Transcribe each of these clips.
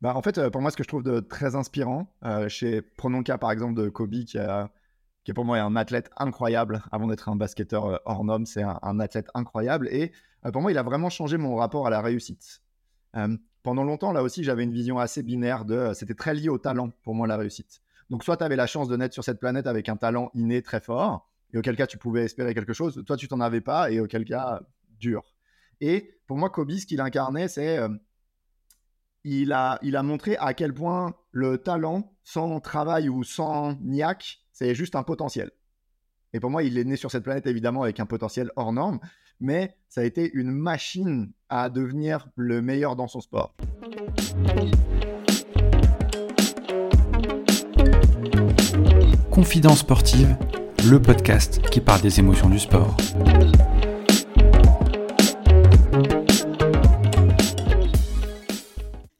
bah, En fait, pour moi, ce que je trouve de très inspirant, chez, prenons le cas par exemple de Kobe, qui, a, qui est pour moi un athlète incroyable. Avant d'être un basketteur hors norme, c'est un, athlète incroyable. Et pour moi, il a vraiment changé mon rapport à la réussite. pendant longtemps, là aussi, j'avais une vision assez binaire de. C'était très lié au talent, pour moi, la réussite. Donc, soit tu avais la chance de naître sur cette planète avec un talent inné très fort, et auquel cas tu pouvais espérer quelque chose. Toi, tu t'en avais pas, et auquel cas, dur. Et pour moi, Kobe, ce qu'il incarnait, c'est. Euh, il, a, il a montré à quel point le talent, sans travail ou sans niaque, c'est juste un potentiel. Et pour moi, il est né sur cette planète, évidemment, avec un potentiel hors norme, mais ça a été une machine à devenir le meilleur dans son sport. Confidence sportive, le podcast qui parle des émotions du sport.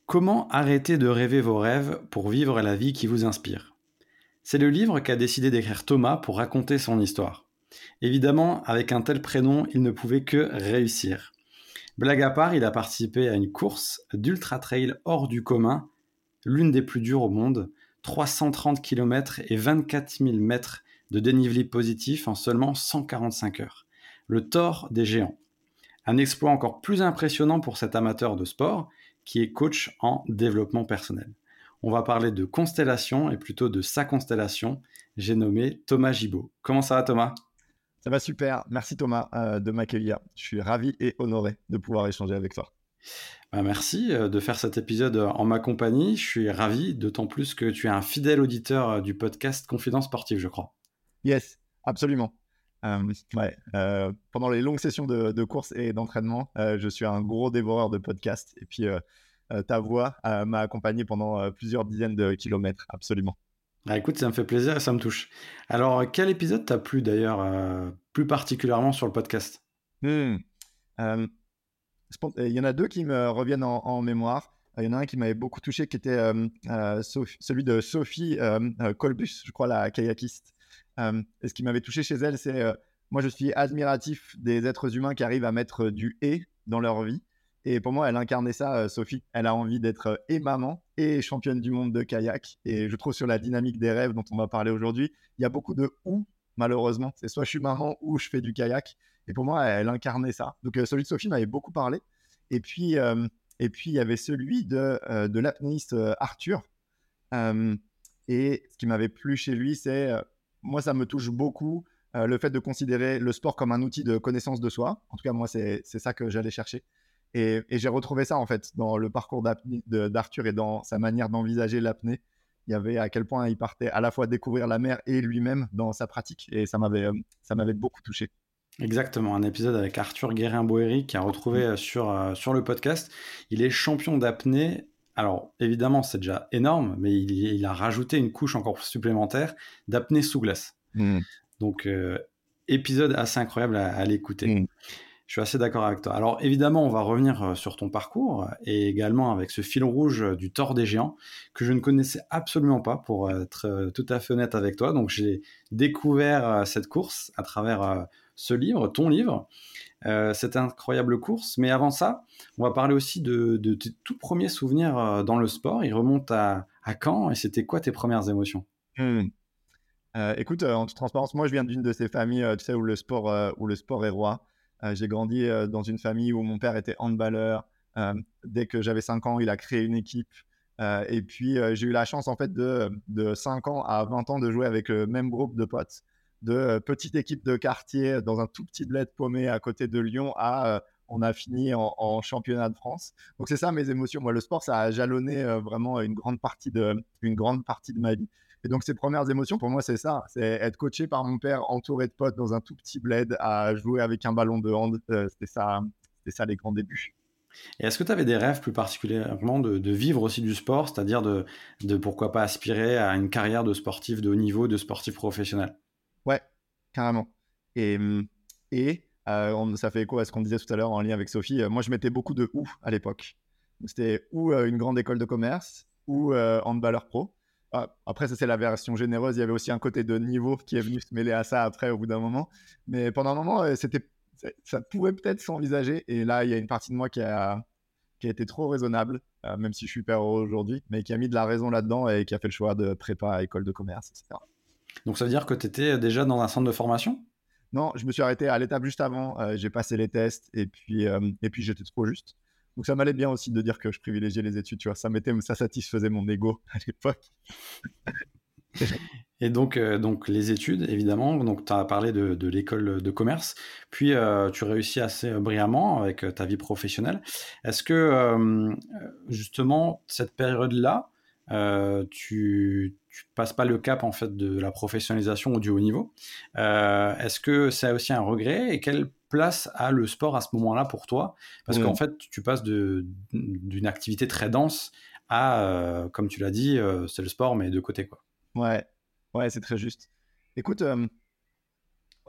Comment arrêter de rêver vos rêves pour vivre la vie qui vous inspire? C'est le livre qu'a décidé d'écrire Thomas pour raconter son histoire. Évidemment, avec un tel prénom, il ne pouvait que réussir. Blague à part, il a participé à une course d'ultra trail hors du commun, l'une des plus dures au monde, 330 km et 24 000 mètres de dénivelé positif en seulement 145 heures. Le tort des géants. Un exploit encore plus impressionnant pour cet amateur de sport qui est coach en développement personnel. On va parler de constellation et plutôt de sa constellation. J'ai nommé Thomas Gibaud. Comment ça va Thomas? Ça va super. Merci Thomas euh, de m'accueillir. Je suis ravi et honoré de pouvoir échanger avec toi. Bah, merci euh, de faire cet épisode en ma compagnie. Je suis ravi, d'autant plus que tu es un fidèle auditeur euh, du podcast Confidence Sportive, je crois. Yes, absolument. Euh, pendant les longues sessions de, course et d'entraînement, je suis un gros dévoreur de podcasts. Et puis, ta voix m'a accompagné pendant plusieurs dizaines de kilomètres, absolument. Ah, écoute, ça me fait plaisir et ça me touche. Alors, quel épisode t'a plu d'ailleurs, plus particulièrement sur le podcast? Hmm, il y en a deux qui me reviennent en, mémoire. Il y en a un qui m'avait beaucoup touché, qui était euh, euh, celui de Sophie euh, Colbus, je crois, la kayakiste. Et ce qui m'avait touché chez elle, c'est moi, je suis admiratif des êtres humains qui arrivent à mettre du et dans leur vie. Et pour moi, elle incarnait ça, Sophie. Elle a envie d'être et maman et championne du monde de kayak. Et je trouve sur la dynamique des rêves dont on va parler aujourd'hui, il y a beaucoup de ou, malheureusement. C'est soit je suis maman ou je fais du kayak. Et pour moi, elle incarnait ça. Donc, euh, celui de Sophie m'avait beaucoup parlé. Et puis, euh, et puis il y avait celui de, euh, de l'apnéiste Arthur. et ce qui m'avait plu chez lui, c'est, moi, ça me touche beaucoup le fait de considérer le sport comme un outil de connaissance de soi. En tout cas, moi, c'est ça que j'allais chercher. Et, et j'ai retrouvé ça, en fait, dans le parcours d'Arthur et dans sa manière d'envisager l'apnée. Il y avait à quel point il partait à la fois découvrir la mer et lui-même dans sa pratique. Et ça m'avait beaucoup touché. Exactement, un épisode avec Arthur Guérin-Boéry qui a retrouvé mmh. euh, sur, euh, sur le podcast. Il est champion d'apnée. Alors, évidemment, c'est déjà énorme, mais il, a rajouté une couche encore supplémentaire d'apnée sous glace. Mmh. Donc, euh, épisode assez incroyable à, l'écouter. Mmh. Je suis assez d'accord avec toi. Alors, évidemment, on va revenir sur ton parcours et également avec ce fil rouge du tort des géants que je ne connaissais absolument pas, pour être tout à fait honnête avec toi. Donc, j'ai découvert cette course à travers ce livre, ton livre, euh, cette incroyable course. Mais avant ça, on va parler aussi de, tes tout premiers souvenirs euh, dans le sport. Il remonte à, quand et c'était quoi tes premières émotions? Hmm. euh, Écoute, en toute transparence, moi je viens d'une de ces familles où, le sport, où le sport est roi. J'ai grandi dans une famille où mon père était handballeur. dès que j'avais 5 ans, il a créé une équipe. et puis, j'ai eu la chance, en fait, de, de 5 ans à 20 ans de jouer avec le même groupe de potes de euh, petite équipe de quartier dans un tout petit bled paumé à côté de Lyon à euh, on a fini en, championnat de France. Donc c'est ça mes émotions. Moi, le sport, ça a jalonné euh, vraiment une grande partie de une grande partie de ma vie. Et donc ces premières émotions, pour moi, c'est ça. C'est être coaché par mon père, entouré de potes dans un tout petit bled, à jouer avec un ballon de hand. c'était ça, ça les grands débuts. Et est-ce que tu avais des rêves plus particulièrement de, vivre aussi du sport, c'est-à-dire de, pourquoi pas aspirer à une carrière de sportif de haut niveau, de sportif professionnel? Carrément. Et, et euh, ça fait écho à ce qu'on disait tout à l'heure en lien avec Sophie. Euh, moi, je mettais beaucoup de ou à l'époque. C'était ou euh, une grande école de commerce ou handballeur pro. Ah, après, ça, c'est la version généreuse. Il y avait aussi un côté de niveau qui est venu se mêler à ça après, au bout d'un moment. Mais pendant un moment, c'était, ça pouvait peut-être s'envisager. Et là, il y a une partie de moi qui a, qui a été trop raisonnable, même si je suis père aujourd'hui, mais qui a mis de la raison là-dedans et qui a fait le choix de prépa à école de commerce, etc. Donc ça veut dire que tu étais déjà dans un centre de formation? Non, je me suis arrêté à l'étape juste avant. j'ai passé les tests et puis, et puis j'étais trop juste. Donc ça m'allait bien aussi de dire que je privilégiais les études, tu vois. Ça, ça satisfaisait mon ego à l'époque. Et donc, euh, donc les études, évidemment. Donc, tu as parlé de, l'école de commerce. Puis, euh, tu réussis assez brillamment avec euh, ta vie professionnelle. Est-ce que, justement, cette période-là, tu, tu passes pas le cap en fait de la professionnalisation ou du haut niveau Est-ce que c'est aussi un regret Et quelle place a le sport à ce moment-là pour toi? Parce qu'en mmh. fait, tu passes d'une activité très dense à, comme tu l'as dit, c'est le sport, mais de côté. Quoi. Ouais, Ouais, c'est très juste. Écoute, euh,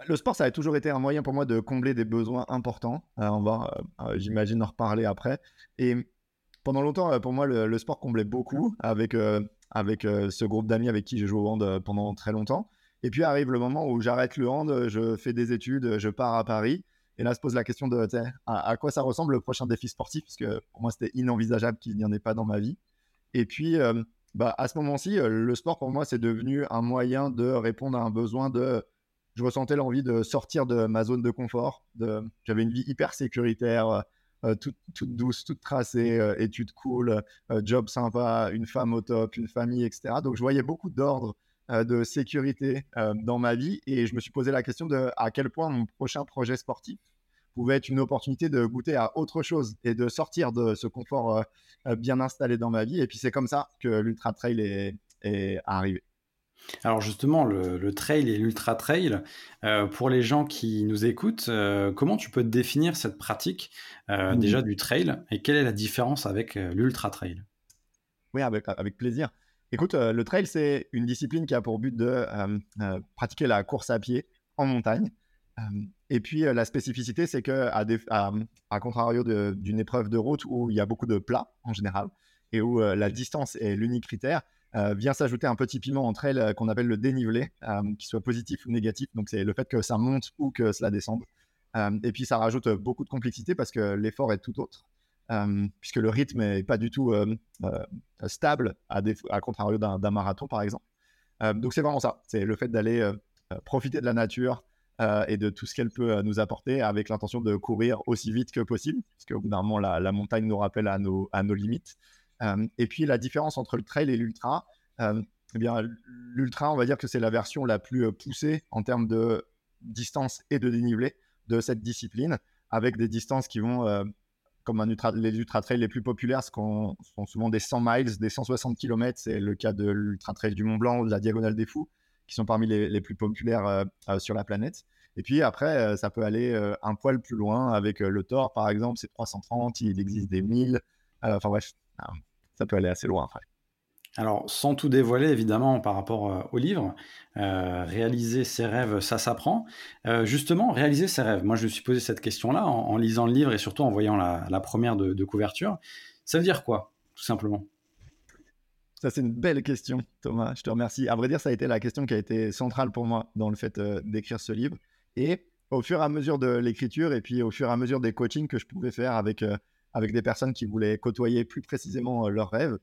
le sport, ça a toujours été un moyen pour moi de combler des besoins importants. Euh, on va, euh, j'imagine, en reparler après. Et pendant longtemps, pour moi, le, sport comblait beaucoup avec, avec ce groupe d'amis avec qui j'ai joué au hand pendant très longtemps. Et puis arrive le moment où j'arrête le hand, je fais des études, je pars à Paris. Et là se pose la question de à, à quoi ça ressemble le prochain défi sportif, parce que pour moi, c'était inenvisageable qu'il n'y en ait pas dans ma vie. Et puis, bah, à ce moment-ci, le sport pour moi, c'est devenu un moyen de répondre à un besoin de. Je ressentais l'envie de sortir de ma zone de confort. De... J'avais une vie hyper sécuritaire, toute, toute, douce, toute tracée, études cool, job sympa, une femme au top, une famille, etc. Donc je voyais beaucoup d'ordre de sécurité dans ma vie et je me suis posé la question de à quel point mon prochain projet sportif pouvait être une opportunité de goûter à autre chose et de sortir de ce confort euh, euh, bien installé dans ma vie. Et puis c'est comme ça que l'ultra trail est, est arrivé. Alors justement, le, trail et l'ultra trail, euh, pour les gens qui nous écoutent, comment tu peux définir cette pratique mmh. déjà du trail et quelle est la différence avec l'ultra trail? Oui, avec, avec, plaisir. Écoute, le trail, c'est une discipline qui a pour but de pratiquer la course à pied en montagne et puis la spécificité, c'est que à, contrario d'une épreuve de route où il y a beaucoup de plats en général et où la distance est l'unique critère, vient s'ajouter un petit piment entre elles qu'on appelle le dénivelé, qui soit positif ou négatif. Donc c'est le fait que ça monte ou que cela descende. et puis ça rajoute beaucoup de complexité parce que l'effort est tout autre. puisque le rythme n'est pas du tout stable, à, à contrario d'un marathon par exemple. donc c'est vraiment ça, c'est le fait d'aller profiter de la nature, euh, et de tout ce qu'elle peut euh, nous apporter avec l'intention de courir aussi vite que possible, parce qu'au bout d'un moment, la, montagne nous rappelle à nos, à nos limites. Et puis la différence entre le trail et l'ultra, eh bien l'ultra, on va dire que c'est la version la plus poussée en termes de distance et de dénivelé de cette discipline, avec des distances qui vont comme un ultra, les ultra trails les plus populaires sont souvent des 100 miles, des 160 km. C'est le cas de l'ultra trail du Mont Blanc ou de la Diagonale des Fous qui sont parmi les, plus populaires sur la planète. Et puis après, ça peut aller un poil plus loin avec le Thor, par exemple, c'est 330, il existe des 1000. Enfin bref, ça peut aller assez loin après. Alors, sans tout dévoiler, évidemment, par rapport au livre, réaliser ses rêves, ça s'apprend. justement, réaliser ses rêves. Moi, je me suis posé cette question-là en, lisant le livre et surtout en voyant la, première de, couverture. Ça veut dire quoi, tout simplement? Ça, c'est une belle question, Thomas. Je te remercie. À vrai dire, ça a été la question qui a été centrale pour moi dans le fait euh, d'écrire ce livre. Et au fur et à mesure de l'écriture et puis au fur et à mesure des coachings que je pouvais faire avec, euh, avec des personnes qui voulaient côtoyer plus précisément euh, leurs rêves,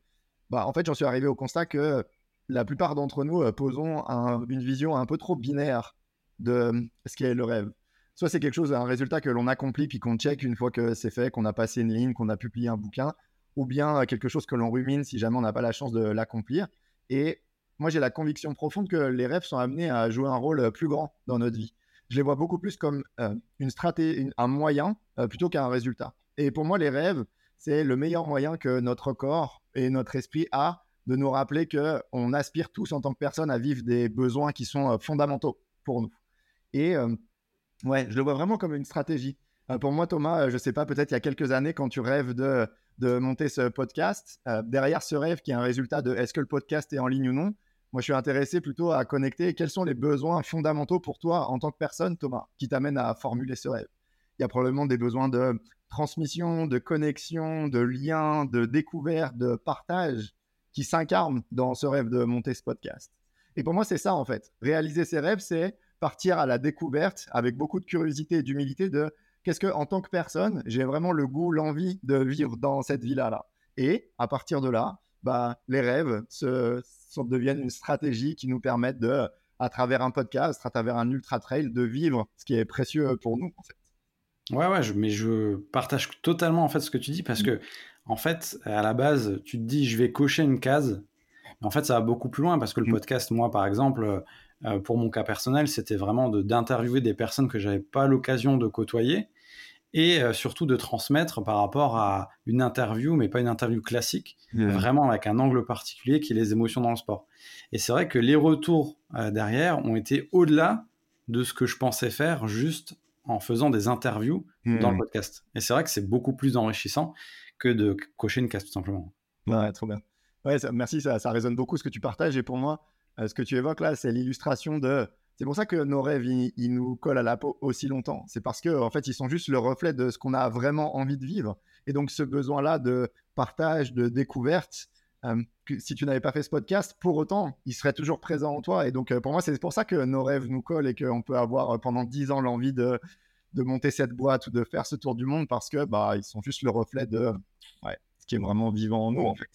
bah, en fait, j'en suis arrivé au constat que la plupart d'entre nous posons une vision un peu trop binaire de ce qu'est le rêve. Soit c'est quelque chose, un résultat que l'on accomplit puis qu'on check une fois que c'est fait, qu'on a passé une ligne, qu'on a publié un bouquin, ou bien quelque chose que l'on rumine si jamais on n'a pas la chance de l'accomplir. Et moi, j'ai la conviction profonde que les rêves sont amenés à jouer un rôle plus grand dans notre vie. Je les vois beaucoup plus comme euh, une stratégie, un moyen euh, plutôt qu'un résultat. Et pour moi, les rêves, c'est le meilleur moyen que notre corps et notre esprit a de nous rappeler que on aspire tous en tant que personne à vivre des besoins qui sont euh, fondamentaux pour nous. Et ouais, je le vois vraiment comme une stratégie. pour moi, Thomas, je sais pas, peut-être il y a quelques années, quand tu rêves de de monter ce podcast. Euh, derrière ce rêve qui est un résultat de est-ce que le podcast est en ligne ou non, moi je suis intéressé plutôt à connecter quels sont les besoins fondamentaux pour toi en tant que personne, Thomas, qui t'amènent à formuler ce rêve. Il y a probablement des besoins de transmission, de connexion, de lien, de découverte, de partage qui s'incarnent dans ce rêve de monter ce podcast. Et pour moi, c'est ça en fait. Réaliser ces rêves, c'est partir à la découverte avec beaucoup de curiosité et d'humilité de qu'est-ce que, en tant que personne, j'ai vraiment le goût, l'envie de vivre dans cette villa-là. Et à partir de là, bah, les rêves se, deviennent une stratégie qui nous permettent de, à travers un podcast, à travers un ultra trail, de vivre ce qui est précieux pour nous. Ouais, ouais, mais je partage totalement en fait ce que tu dis parce mmh. que en fait, à la base, tu te dis je vais cocher une case. Mais en fait, ça va beaucoup plus loin parce que le mmh. podcast, moi par exemple, euh, pour mon cas personnel, c'était vraiment d'interviewer des personnes que j'avais pas l'occasion de côtoyer et euh, surtout de transmettre par rapport à une interview, mais pas une interview classique, vraiment avec un angle particulier qui est les émotions dans le sport. Et c'est vrai que les retours euh, derrière ont été au-delà de ce que je pensais faire juste en faisant des interviews dans le podcast. Et c'est vrai que c'est beaucoup plus enrichissant que de cocher une case tout simplement. Ouais, trop bien. Ouais, merci, ça, ça résonne beaucoup ce que tu partages. Et pour moi, euh, ce que tu évoques là, c'est l'illustration de. C'est pour ça que nos rêves, ils, nous collent à la peau aussi longtemps. C'est parce que en fait, ils sont juste le reflet de ce qu'on a vraiment envie de vivre. Et donc, ce besoin-là de partage, de découverte, euh, si tu n'avais pas fait ce podcast, pour autant, il serait toujours présent en toi. Et donc, euh, pour moi, c'est pour ça que nos rêves nous collent et qu'on peut avoir pendant dix ans l'envie de, de monter cette boîte ou de faire ce tour du monde parce que bah, ils sont juste le reflet de ouais, ce qui est vraiment vivant en nous, en fait.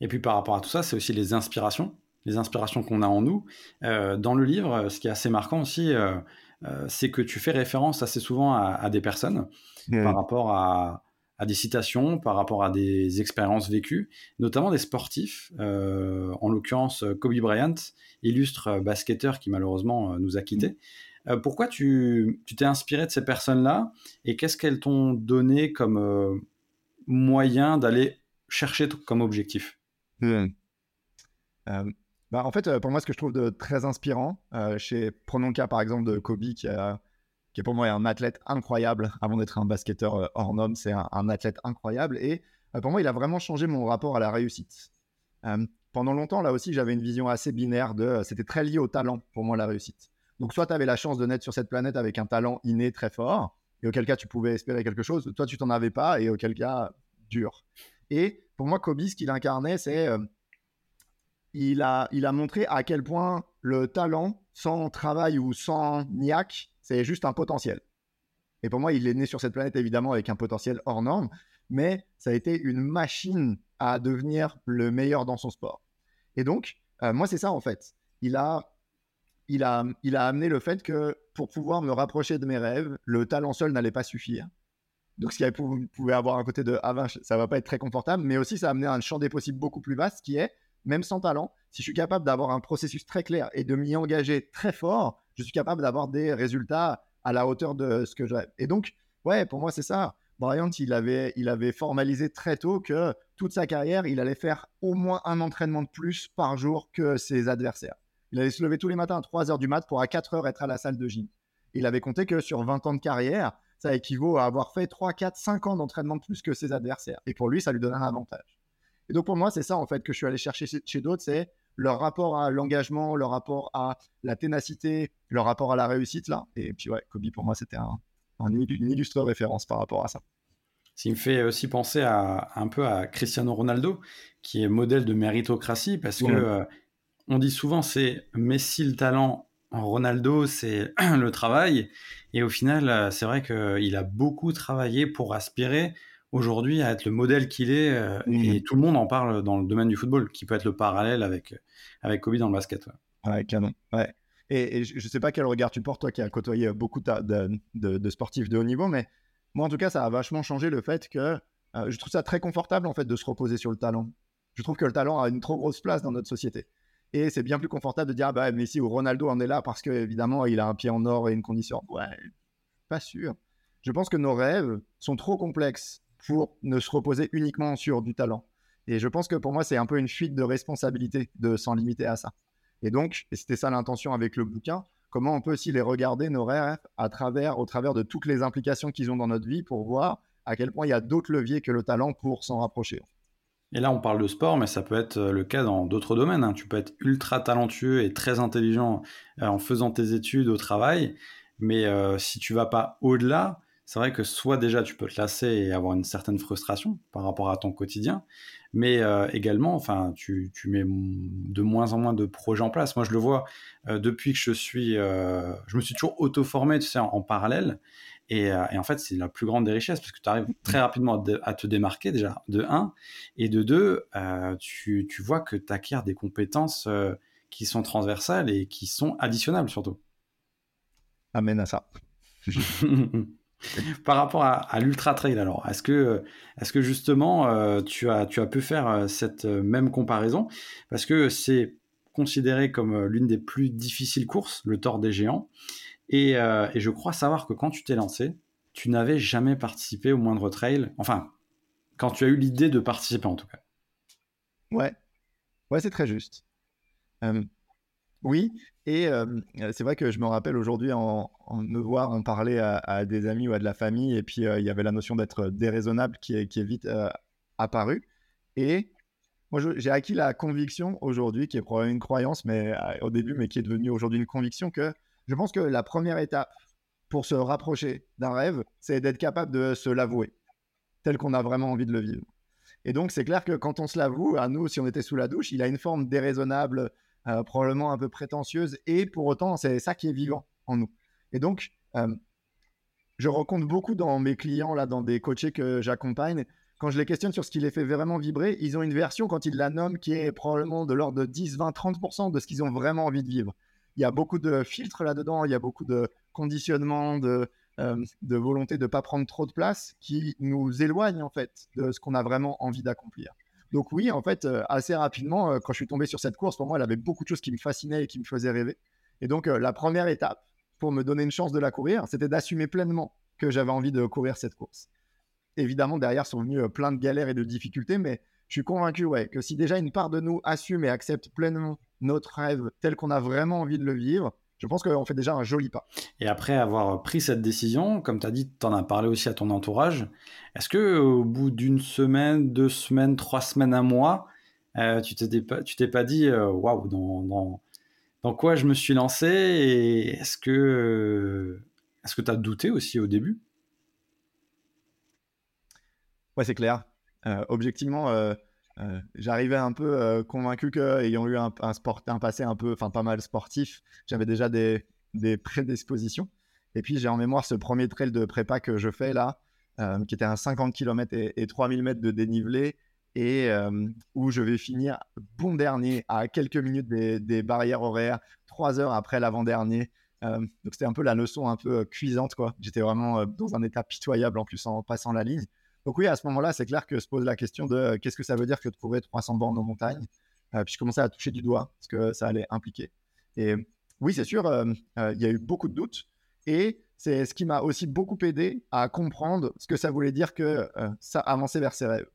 Et puis, par rapport à tout ça, c'est aussi les inspirations les inspirations qu'on a en nous. Euh, dans le livre, ce qui est assez marquant aussi, euh, euh, c'est que tu fais référence assez souvent à, des personnes par rapport à, des citations, par rapport à des expériences vécues, notamment des sportifs. en l'occurrence, Kobe Bryant, illustre basketteur qui malheureusement nous a quittés. pourquoi tu t'es inspiré de ces personnes-là et qu'est-ce qu'elles t'ont donné comme moyen d'aller chercher comme objectif? Bah, en fait, euh, pour moi, ce que je trouve de très inspirant, euh, chez, prenons le cas par exemple de Kobe, qui, qui est pour moi un athlète incroyable. Avant d'être un basketteur euh, hors norme, c'est un, athlète incroyable. Et pour moi, il a vraiment changé mon rapport à la réussite. pendant longtemps, là aussi, j'avais une vision assez binaire de. C'était très lié au talent, pour moi, la réussite. Donc, soit tu avais la chance de naître sur cette planète avec un talent inné très fort, et auquel cas tu pouvais espérer quelque chose. Toi, tu t'en avais pas, et auquel cas, dur. Et pour moi, Kobe, ce qu'il incarnait, c'est il a, il a montré à quel point le talent, sans travail ou sans niaque, c'est juste un potentiel. Et pour moi, il est né sur cette planète évidemment avec un potentiel hors norme, mais ça a été une machine à devenir le meilleur dans son sport. Et donc, euh, moi, c'est ça en fait. Il a, il, a, il a amené le fait que pour pouvoir me rapprocher de mes rêves, le talent seul n'allait pas suffire. Donc, ce qui pouvait avoir un côté de ah ben, ça va pas être très confortable, mais aussi ça a amené un champ des possibles beaucoup plus vaste qui est même sans talent, si je suis capable d'avoir un processus très clair et de m'y engager très fort, je suis capable d'avoir des résultats à la hauteur de ce que je Et donc, ouais, pour moi, c'est ça. Bryant, il avait, il avait formalisé très tôt que toute sa carrière, il allait faire au moins un entraînement de plus par jour que ses adversaires. Il allait se lever tous les matins à 3 heures du mat pour à 4 heures être à la salle de gym. Il avait compté que sur 20 ans de carrière, ça équivaut à avoir fait 3, 4, 5 ans d'entraînement de plus que ses adversaires. Et pour lui, ça lui donnait un avantage. Et donc pour moi, c'est ça en fait que je suis allé chercher chez, d'autres, c'est leur rapport à l'engagement, leur rapport à la ténacité, leur rapport à la réussite là. Et puis ouais, Kobe pour moi c'était un, une illustre référence par rapport à ça. Ça me fait aussi penser à, un peu à Cristiano Ronaldo, qui est modèle de méritocratie, parce que euh, on dit souvent c'est Messi le talent, Ronaldo c'est le travail, et au final euh, c'est vrai qu'il a beaucoup travaillé pour aspirer aujourd'hui à être le modèle qu'il est. Euh, et tout le monde en parle dans le domaine du football, qui peut être le parallèle avec, avec Kobe dans le basket. Ouais, canon. Ouais. Et, je ne sais pas quel regard tu portes, toi qui as côtoyé beaucoup de, de, sportifs de haut niveau, mais moi en tout cas, ça a vachement changé le fait que euh, je trouve ça très confortable en fait de se reposer sur le talent. Je trouve que le talent a une trop grosse place dans notre société. Et c'est bien plus confortable de dire, ah bah, Messi ou Ronaldo en est là parce qu'évidemment, il a un pied en or et une condition. Ouais, pas sûr. Je pense que nos rêves sont trop complexes pour ne se reposer uniquement sur du talent. Et je pense que pour moi, c'est un peu une fuite de responsabilité de s'en limiter à ça. Et donc, et c'était ça l'intention avec le bouquin, comment on peut aussi les regarder, nos rêves, à travers, au travers de toutes les implications qu'ils ont dans notre vie pour voir à quel point il y a d'autres leviers que le talent pour s'en rapprocher. Et là, on parle de sport, mais ça peut être euh, le cas dans d'autres domaines. Hein. Tu peux être ultra talentueux et très intelligent euh, en faisant tes études au travail, mais euh, si tu vas pas au-delà, c'est vrai que soit déjà tu peux te lasser et avoir une certaine frustration par rapport à ton quotidien, mais euh, également, enfin, tu, mets de moins en moins de projets en place. Moi, je le vois euh, depuis que je suis, euh, je me suis toujours auto-formé, tu sais, en, parallèle, Et, en fait, c'est la plus grande des richesses parce que tu arrives très rapidement à, te démarquer déjà, de un. Et de deux, tu, tu, vois que tu acquiers des compétences qui sont transversales et qui sont additionnables surtout. Amène à ça. Par rapport à, l'ultra trail, alors, est-ce que, est que justement euh, tu, as, tu as pu faire euh, cette euh, même comparaison? Parce que c'est considéré comme l'une des plus difficiles courses, le Tour des Géants. Et, et je crois savoir que quand tu t'es lancé, tu n'avais jamais participé au moindre trail. Enfin, quand tu as eu l'idée de participer en tout cas. Ouais, ouais, c'est très juste. Oui, et c'est vrai que je me rappelle aujourd'hui en, me voir en parler à, des amis ou à de la famille, et puis il y avait la notion d'être déraisonnable qui est, qui est vite apparue. Et moi, j'ai acquis la conviction aujourd'hui, qui est probablement une croyance, mais au début, mais qui est devenue aujourd'hui une conviction, que je pense que la première étape pour se rapprocher d'un rêve, c'est d'être capable de se l'avouer, tel qu'on a vraiment envie de le vivre. Et donc, c'est clair que quand on se l'avoue, à nous, si on était sous la douche, il a une forme déraisonnable, euh, probablement un peu prétentieuse, et pour autant, c'est ça qui est vivant en nous. Et donc, euh, je rencontre beaucoup dans mes clients, là, dans des coachés que j'accompagne, quand je les questionne sur ce qui les fait vraiment vibrer, ils ont une version, quand ils la nomment, qui est probablement de l'ordre de 10, 20, 30% de ce qu'ils ont vraiment envie de vivre. Il y a beaucoup de filtres là-dedans, il y a beaucoup de conditionnement, de, euh, de volonté de ne pas prendre trop de place qui nous éloignent en fait de ce qu'on a vraiment envie d'accomplir. Donc oui, en fait, euh, assez rapidement, euh, quand je suis tombé sur cette course, pour moi, elle avait beaucoup de choses qui me fascinaient et qui me faisaient rêver. Et donc, euh, la première étape pour me donner une chance de la courir, c'était d'assumer pleinement que j'avais envie de courir cette course. Évidemment, derrière sont venues plein de galères et de difficultés, mais je suis convaincu ouais, que si déjà une part de nous assume et accepte pleinement notre rêve tel qu'on a vraiment envie de le vivre, je pense qu'on fait déjà un joli pas. Et après avoir pris cette décision, comme tu as dit, tu en as parlé aussi à ton entourage, est-ce que au bout d'une semaine, deux semaines, trois semaines, un mois, euh, tu t'es pas, t'es pas dit euh, waouh dans, dans, quoi je me suis lancé et est-ce que est-ce que tu as douté aussi au début? Ouais, c'est clair. Euh, objectivement, euh, j'arrivais un peu euh, convaincu qu'ayant eu un, passé un peu, enfin pas mal sportif, j'avais déjà des, prédispositions. Et puis j'ai en mémoire ce premier trail de prépa que je fais là, euh, qui était un 50 km et, 3000 mètres de dénivelé, et où je vais finir bon dernier à quelques minutes des, barrières horaires, trois heures après l'avant-dernier. donc c'était un peu la leçon un peu cuisante, quoi. J'étais vraiment dans un état pitoyable en en passant la ligne. Donc oui, à ce moment-là, c'est clair que se pose la question de euh, qu'est-ce que ça veut dire que de courir 300 bornes en montagne. Euh, puis je commençais à toucher du doigt ce que ça allait impliquer. Et oui, c'est sûr, euh, il y a eu beaucoup de doutes. Et c'est ce qui m'a aussi beaucoup aidé à comprendre ce que ça voulait dire que ça avançait vers ses rêves.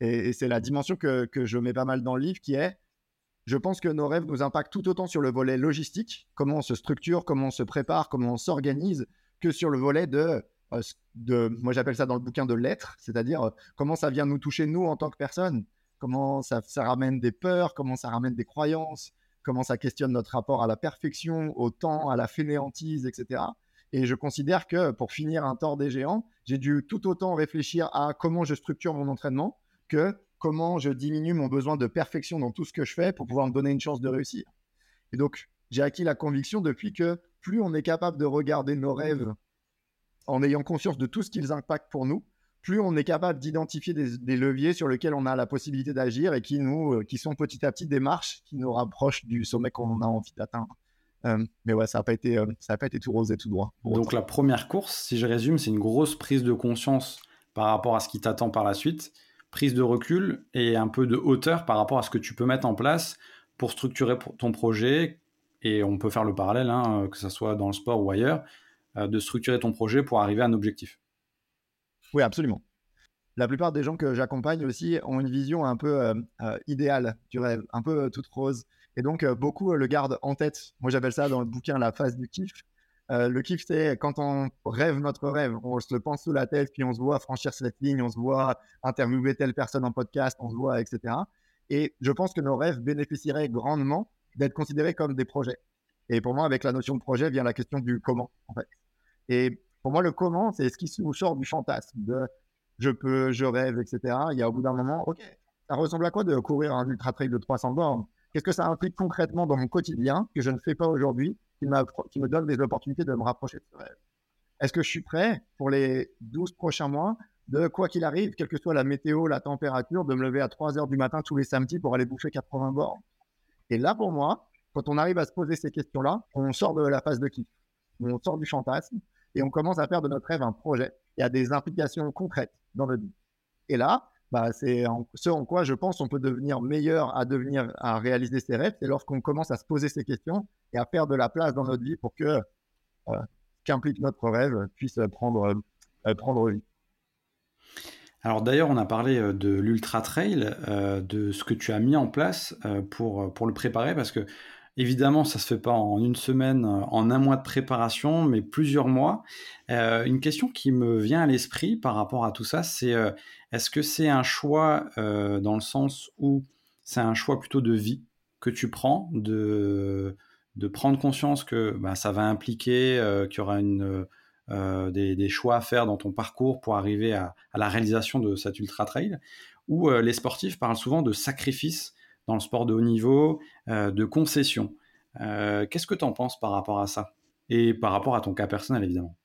Et, c'est la dimension que, je mets pas mal dans le livre qui est, je pense que nos rêves nous impactent tout autant sur le volet logistique, comment on se structure, comment on se prépare, comment on s'organise, que sur le volet de euh, de, moi j'appelle ça dans le bouquin de l'être, c'est-à-dire euh, comment ça vient nous toucher nous en tant que personne, comment ça, ramène des peurs, comment ça ramène des croyances, comment ça questionne notre rapport à la perfection, au temps, à la fainéantise, etc. Et je considère que pour finir un tort des géants, j'ai dû tout autant réfléchir à comment je structure mon entraînement que comment je diminue mon besoin de perfection dans tout ce que je fais pour pouvoir me donner une chance de réussir. Et donc, j'ai acquis la conviction depuis que plus on est capable de regarder nos rêves en ayant conscience de tout ce qu'ils impactent pour nous, plus on est capable d'identifier des, leviers sur lesquels on a la possibilité d'agir et qui nous, euh, qui sont petit à petit des marches qui nous rapprochent du sommet qu'on a envie d'atteindre. Euh, mais ouais, ça n'a pas été, euh, ça pas été tout rose et tout droit. Donc la première course, si je résume, c'est une grosse prise de conscience par rapport à ce qui t'attend par la suite, prise de recul et un peu de hauteur par rapport à ce que tu peux mettre en place pour structurer ton projet. Et on peut faire le parallèle, hein, que ce soit dans le sport ou ailleurs. Euh, de structurer ton projet pour arriver à un objectif. Oui, absolument. La plupart des gens que j'accompagne aussi ont une vision un peu euh, euh, idéale du rêve, un peu toute rose. Et donc, beaucoup le gardent en tête. Moi, j'appelle ça dans le bouquin la phase du kiff. le kiff, c'est quand on rêve notre rêve, on se le pense sous la tête, puis on se voit franchir cette ligne, on se voit interviewer telle personne en podcast, on se voit, etc. Et je pense que nos rêves bénéficieraient grandement d'être considérés comme des projets. Et pour moi, avec la notion de projet vient la question du comment, en fait. Et pour moi, le comment, c'est ce qui nous sort du fantasme de je peux, je rêve, etc. Il y a au bout d'un moment, OK, ça ressemble à quoi de courir un ultra trail de 300 bornes? Qu'est-ce que ça implique concrètement dans mon quotidien que je ne fais pas aujourd'hui qui, me donne des opportunités de me rapprocher de ce rêve? Est-ce que je suis prêt pour les 12 prochains mois de quoi qu'il arrive, quelle que soit la météo, la température, de me lever à 3 heures du matin tous les samedis pour aller bouffer 80 bords Et là, pour moi, quand on arrive à se poser ces questions-là, on sort de la phase de kiff, on sort du fantasme et on commence à faire de notre rêve un projet et à des implications concrètes dans notre vie. Et là, bah, c'est ce en quoi je pense on peut devenir meilleur à devenir à réaliser ses rêves, c'est lorsqu'on commence à se poser ces questions et à faire de la place dans notre vie pour que euh, qu'implique notre rêve puisse prendre, euh, prendre vie. Alors d'ailleurs, on a parlé euh, de l'Ultra Trail, euh, de ce que tu as mis en place pour, pour le préparer, parce que évidemment, ça se fait pas en une semaine, en un mois de préparation, mais plusieurs mois. une question qui me vient à l'esprit par rapport à tout ça, c'est est-ce que c'est un choix dans le sens où c'est un choix plutôt de vie que tu prends, de, prendre conscience que bah, ça va impliquer qu'il y aura euh, des, choix à faire dans ton parcours pour arriver à, la réalisation de cet ultra trail, où euh, les sportifs parlent souvent de sacrifices dans le sport de haut niveau, euh, de concessions. Qu'est-ce que tu en penses par rapport à ça? Et par rapport à ton cas personnel, évidemment.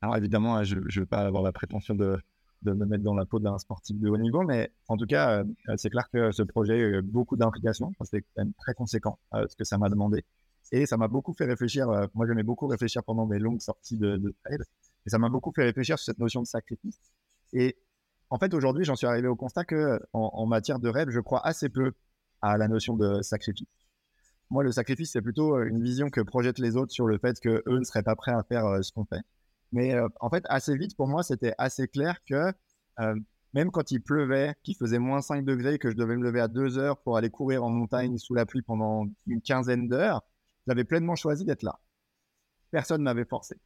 Alors évidemment, je ne veux pas avoir la prétention de, me mettre dans la peau d'un sportif de haut niveau, mais en tout cas, c'est clair que ce projet a eu beaucoup d'implications. C'est quand même très conséquent ce que ça m'a demandé. Et ça m'a beaucoup fait réfléchir. Euh, moi, j'aimais beaucoup réfléchir pendant mes longues sorties de, de. Et ça m'a beaucoup fait réfléchir sur cette notion de sacrifice. Et en fait, aujourd'hui, j'en suis arrivé au constat que en, matière de rêve, je crois assez peu à la notion de sacrifice. Moi, le sacrifice, c'est plutôt euh, une vision que projettent les autres sur le fait qu'eux ne seraient pas prêts à faire euh, ce qu'on fait. Mais en fait, assez vite, pour moi, c'était assez clair que même quand il pleuvait, qu'il faisait moins 5 degrés, que je devais me lever à 2 heures pour aller courir en montagne sous la pluie pendant une quinzaine d'heures, j'avais pleinement choisi d'être là. Personne ne m'avait forcé.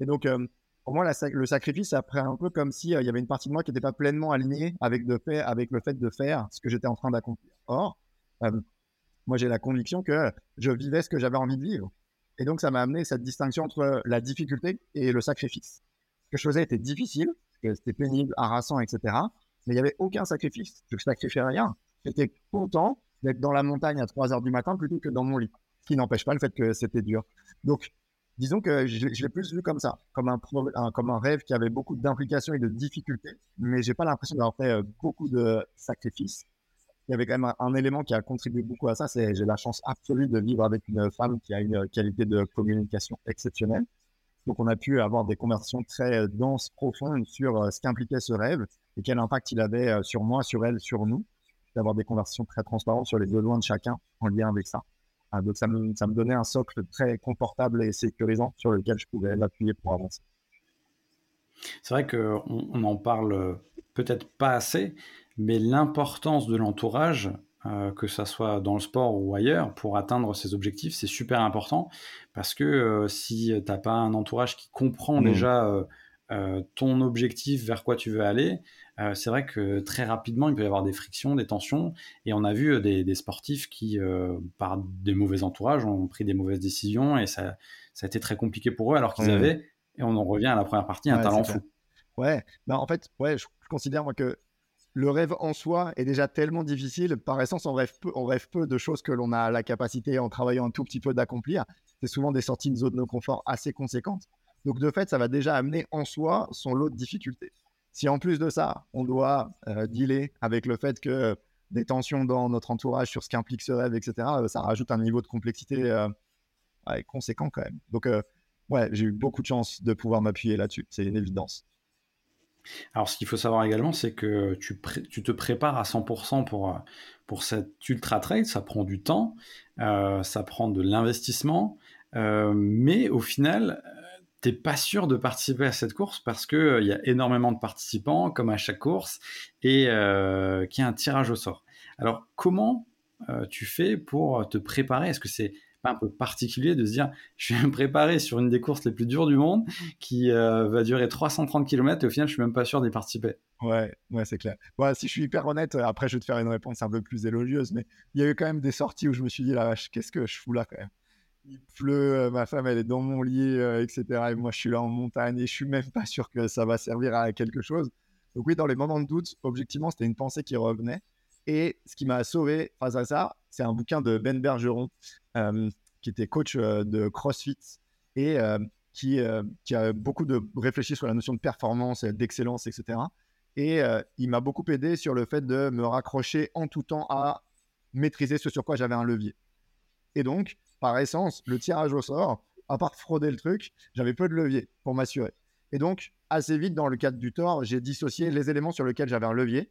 Et donc, euh, pour moi, le sacrifice, après un peu comme s'il euh, il y avait une partie de moi qui n'était pas pleinement alignée avec, avec le fait de faire ce que j'étais en train d'accomplir. Or, euh, moi, j'ai la conviction que je vivais ce que j'avais envie de vivre. Et donc, ça m'a amené cette distinction entre la difficulté et le sacrifice. Ce que je faisais était difficile, c'était pénible, harassant, etc. Mais il n'y avait aucun sacrifice. Je ne sacrifiais rien. J'étais content d'être dans la montagne à 3 heures du matin plutôt que dans mon lit qui n'empêche pas le fait que c'était dur. Donc, disons que je, l'ai plus vu comme ça, comme un, comme un rêve qui avait beaucoup d'implications et de difficultés, mais j'ai pas l'impression d'avoir fait euh, beaucoup de sacrifices. Il y avait quand même un, élément qui a contribué beaucoup à ça, c'est j'ai la chance absolue de vivre avec une femme qui a une qualité de communication exceptionnelle. Donc, on a pu avoir des conversations très euh, denses, profondes sur euh, ce qu'impliquait ce rêve et quel impact il avait sur moi, sur elle, sur nous. D'avoir des conversations très transparentes sur les besoins de chacun en lien avec ça. Ah, donc ça me, donnait un socle très confortable et sécurisant sur lequel je pouvais m'appuyer pour avancer. C'est vrai qu'on on parle peut-être pas assez, mais l'importance de l'entourage, euh, que ce soit dans le sport ou ailleurs, pour atteindre ses objectifs, c'est super important parce que euh, si tu n'as pas un entourage qui comprend mmh. déjà euh, ton objectif, vers quoi tu veux aller, c'est vrai que très rapidement, il peut y avoir des frictions, des tensions. Et on a vu des, sportifs qui, par des mauvais entourages, ont pris des mauvaises décisions et ça, ça a été très compliqué pour eux alors qu'ils avaient, et on en revient à la première partie, un talent fou. Ouais, bah, en fait, ouais, je, considère moi que le rêve en soi est déjà tellement difficile. Par essence, on rêve peu, on rêve peu de choses que l'on a la capacité, en travaillant un tout petit peu, d'accomplir. C'est souvent des sorties de zone de confort assez conséquentes. Donc, de fait, ça va déjà amener en soi son lot de difficultés. Si en plus de ça, on doit euh, dealer avec le fait que des tensions dans notre entourage sur ce qu'implique ce rêve, etc., euh, ça rajoute un niveau de complexité euh, conséquent quand même. Donc, ouais, j'ai eu beaucoup de chance de pouvoir m'appuyer là-dessus. C'est une évidence. Alors, ce qu'il faut savoir également, c'est que tu, te prépares à 100% pour, pour cette ultra trail. Ça prend du temps, ça prend de l'investissement, mais au final, t'es pas sûr de participer à cette course parce que euh, il y a énormément de participants, comme à chaque course, et euh, qu'il y a un tirage au sort. Alors, comment euh, tu fais pour te préparer? Est-ce que c'est un peu particulier de se dire, je vais me préparer sur une des courses les plus dures du monde, qui va durer 330 km, et au final, je suis même pas sûr d'y participer Ouais, ouais, c'est clair. Si je suis hyper honnête, après, je vais te faire une réponse un peu plus élogieuse, mais il y a eu quand même des sorties où je me suis dit, la vache, qu'est-ce que je fous là quand même? Il pleut, euh, ma femme elle est dans mon lit, euh, etc. Et moi je suis là en montagne et je suis même pas sûr que ça va servir à quelque chose. Donc oui, dans les moments de doute, objectivement, c'était une pensée qui revenait. Et ce qui m'a sauvé face à ça, c'est un bouquin de Ben Bergeron, euh, qui était coach de CrossFit et qui, qui a beaucoup de réfléchi sur la notion de performance, d'excellence, etc. Et il m'a beaucoup aidé sur le fait de me raccrocher en tout temps à maîtriser ce sur quoi j'avais un levier. Et donc, par essence, le tirage au sort, à part frauder le truc, j'avais peu de levier pour m'assurer. Et donc, assez vite, dans le cadre du tort, j'ai dissocié les éléments sur lesquels j'avais un levier,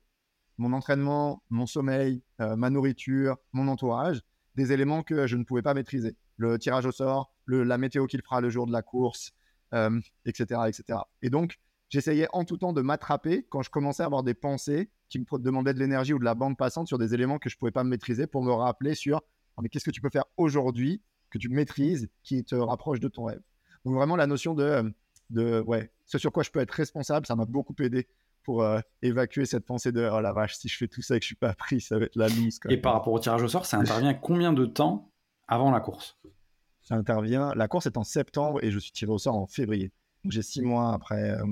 mon entraînement, mon sommeil, euh, ma nourriture, mon entourage, des éléments que je ne pouvais pas maîtriser. Le tirage au sort, la météo qu'il fera le jour de la course, etc., euh, etc. Et donc, j'essayais en tout temps de m'attraper quand je commençais à avoir des pensées qui me demandaient de l'énergie ou de la bande passante sur des éléments que je ne pouvais pas maîtriser pour me rappeler sur ah, mais qu'est-ce que tu peux faire aujourd'hui que tu maîtrises qui te rapproche de ton rêve? Donc vraiment la notion de, de ouais, ce sur quoi je peux être responsable, ça m'a beaucoup aidé pour euh, évacuer cette pensée de oh la vache, si je fais tout ça et que je suis pas pris, ça va être la loose. Et par rapport au tirage au sort, ça intervient combien de temps avant la course? Ça intervient, la course est en septembre et je suis tiré au sort en février. J'ai six mois après euh,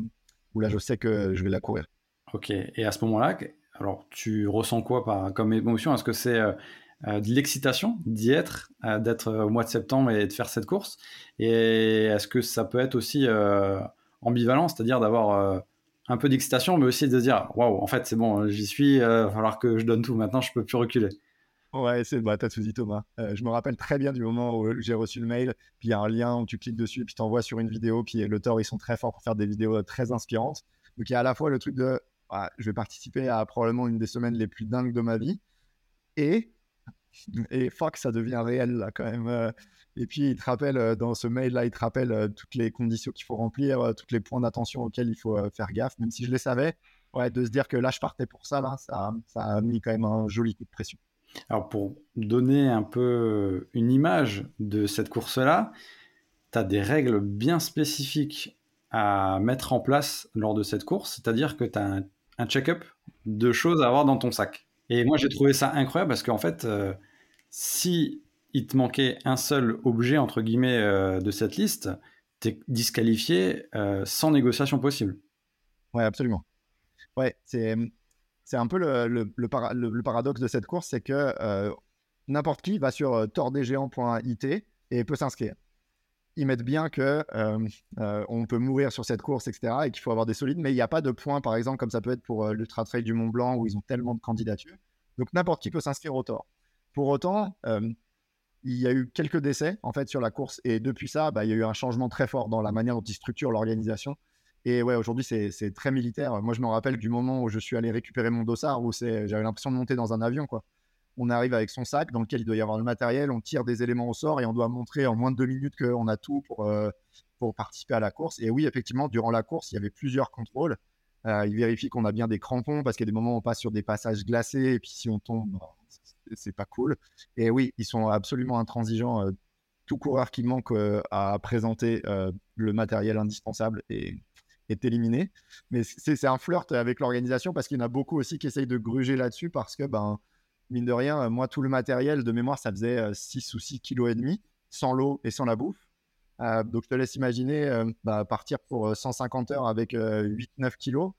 où là je sais que je vais la courir. Ok, et à ce moment-là, alors tu ressens quoi par, comme émotion? Est-ce que c'est euh, euh, de l'excitation d'y être, euh, d'être au mois de septembre et de faire cette course? Et est-ce que ça peut être aussi ambivalent, c'est-à-dire d'avoir un peu d'excitation, mais aussi de dire waouh, en fait c'est bon, j'y suis, va falloir que je donne tout maintenant, je peux plus reculer. Ouais, c'est bah, t'as tout dit Thomas. je me rappelle très bien du moment où j'ai reçu le mail, puis il y a un lien où tu cliques dessus, puis t'envoies sur une vidéo, puis le tort, ils sont très forts pour faire des vidéos très inspirantes. Donc il y a à la fois le truc de je vais participer à probablement une des semaines les plus dingues de ma vie. Et, et fuck, ça devient réel là quand même. Euh. Et puis, il te rappelle euh, dans ce mail-là, il te rappelle euh, toutes les conditions qu'il faut remplir, tous les points d'attention auxquels il faut faire gaffe, même si je les savais. Ouais, de se dire que là, je partais pour ça, là, ça, a mis quand même un joli coup de pression. Alors, pour donner un peu une image de cette course-là, tu as des règles bien spécifiques à mettre en place lors de cette course, c'est-à-dire que tu as un check-up de choses à avoir dans ton sac. Et moi, j'ai trouvé ça incroyable parce qu'en fait, euh, si il te manquait un seul objet, entre guillemets, euh, de cette liste, tu es disqualifié euh, sans négociation possible. Ouais, absolument. Ouais, c'est, c'est un peu le, le, paradoxe de cette course, c'est que n'importe qui va sur tordesgéants.it et peut s'inscrire ils mettent bien que euh, euh, on peut mourir sur cette course, etc., et qu'il faut avoir des solides, mais il n'y a pas de points, par exemple, comme ça peut être pour euh, l'Ultra Trail du Mont Blanc, où ils ont tellement de candidatures. Donc n'importe qui peut s'inscrire au tort. Pour autant, il y a eu quelques décès, en fait, sur la course, et depuis ça, bah, il y a eu un changement très fort dans la manière dont ils structurent l'organisation. Et ouais, aujourd'hui, c'est très militaire. Moi, je me rappelle du moment où je suis allé récupérer mon dossard, où j'avais l'impression de monter dans un avion, quoi on arrive avec son sac dans lequel il doit y avoir le matériel, on tire des éléments au sort et on doit montrer en moins de deux minutes qu'on a tout pour, euh, participer à la course. Et oui, effectivement, durant la course, il y avait plusieurs contrôles. Euh, il vérifie qu'on a bien des crampons parce qu'il y a des moments où on passe sur des passages glacés et puis si on tombe, c'est pas cool. Et oui, ils sont absolument intransigeants. Euh, tout coureur qui manque à présenter le matériel indispensable est, est éliminé. Mais c'est un flirt avec l'organisation parce qu'il y en a beaucoup aussi qui essayent de gruger là-dessus parce que ben, mine de rien, euh, moi, tout le matériel de mémoire, ça faisait 6 euh, ou 6 kg et demi, sans l'eau et sans la bouffe. Euh, donc, je te laisse imaginer bah, partir pour 150 heures avec 8-9 kg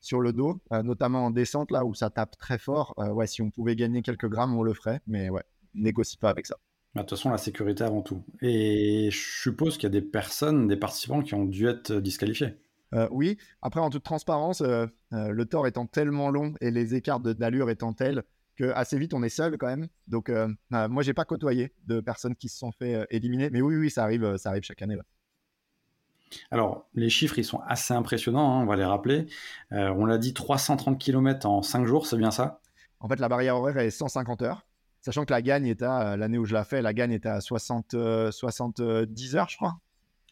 sur le dos, notamment en descente, là où ça tape très fort. ouais, si on pouvait gagner quelques grammes, on le ferait. Mais ouais, négocie pas avec ça. Bah, de toute façon, la sécurité avant tout. Et je suppose qu'il y a des personnes, des participants qui ont dû être disqualifiés. oui, après, en toute transparence, le tort étant tellement long et les écarts d'allure étant tels, que assez vite on est seul quand même. Donc euh, euh, moi j'ai pas côtoyé de personnes qui se sont fait euh, éliminer, mais oui oui ça arrive, ça arrive chaque année. Alors les chiffres ils sont assez impressionnants, hein, on va les rappeler. on l'a dit 330 km en 5 jours, c'est bien ça? En fait la barrière horaire est 150 heures, sachant que la gagne est à l'année où je l'ai fait, la gagne était à 60 70 heures je crois.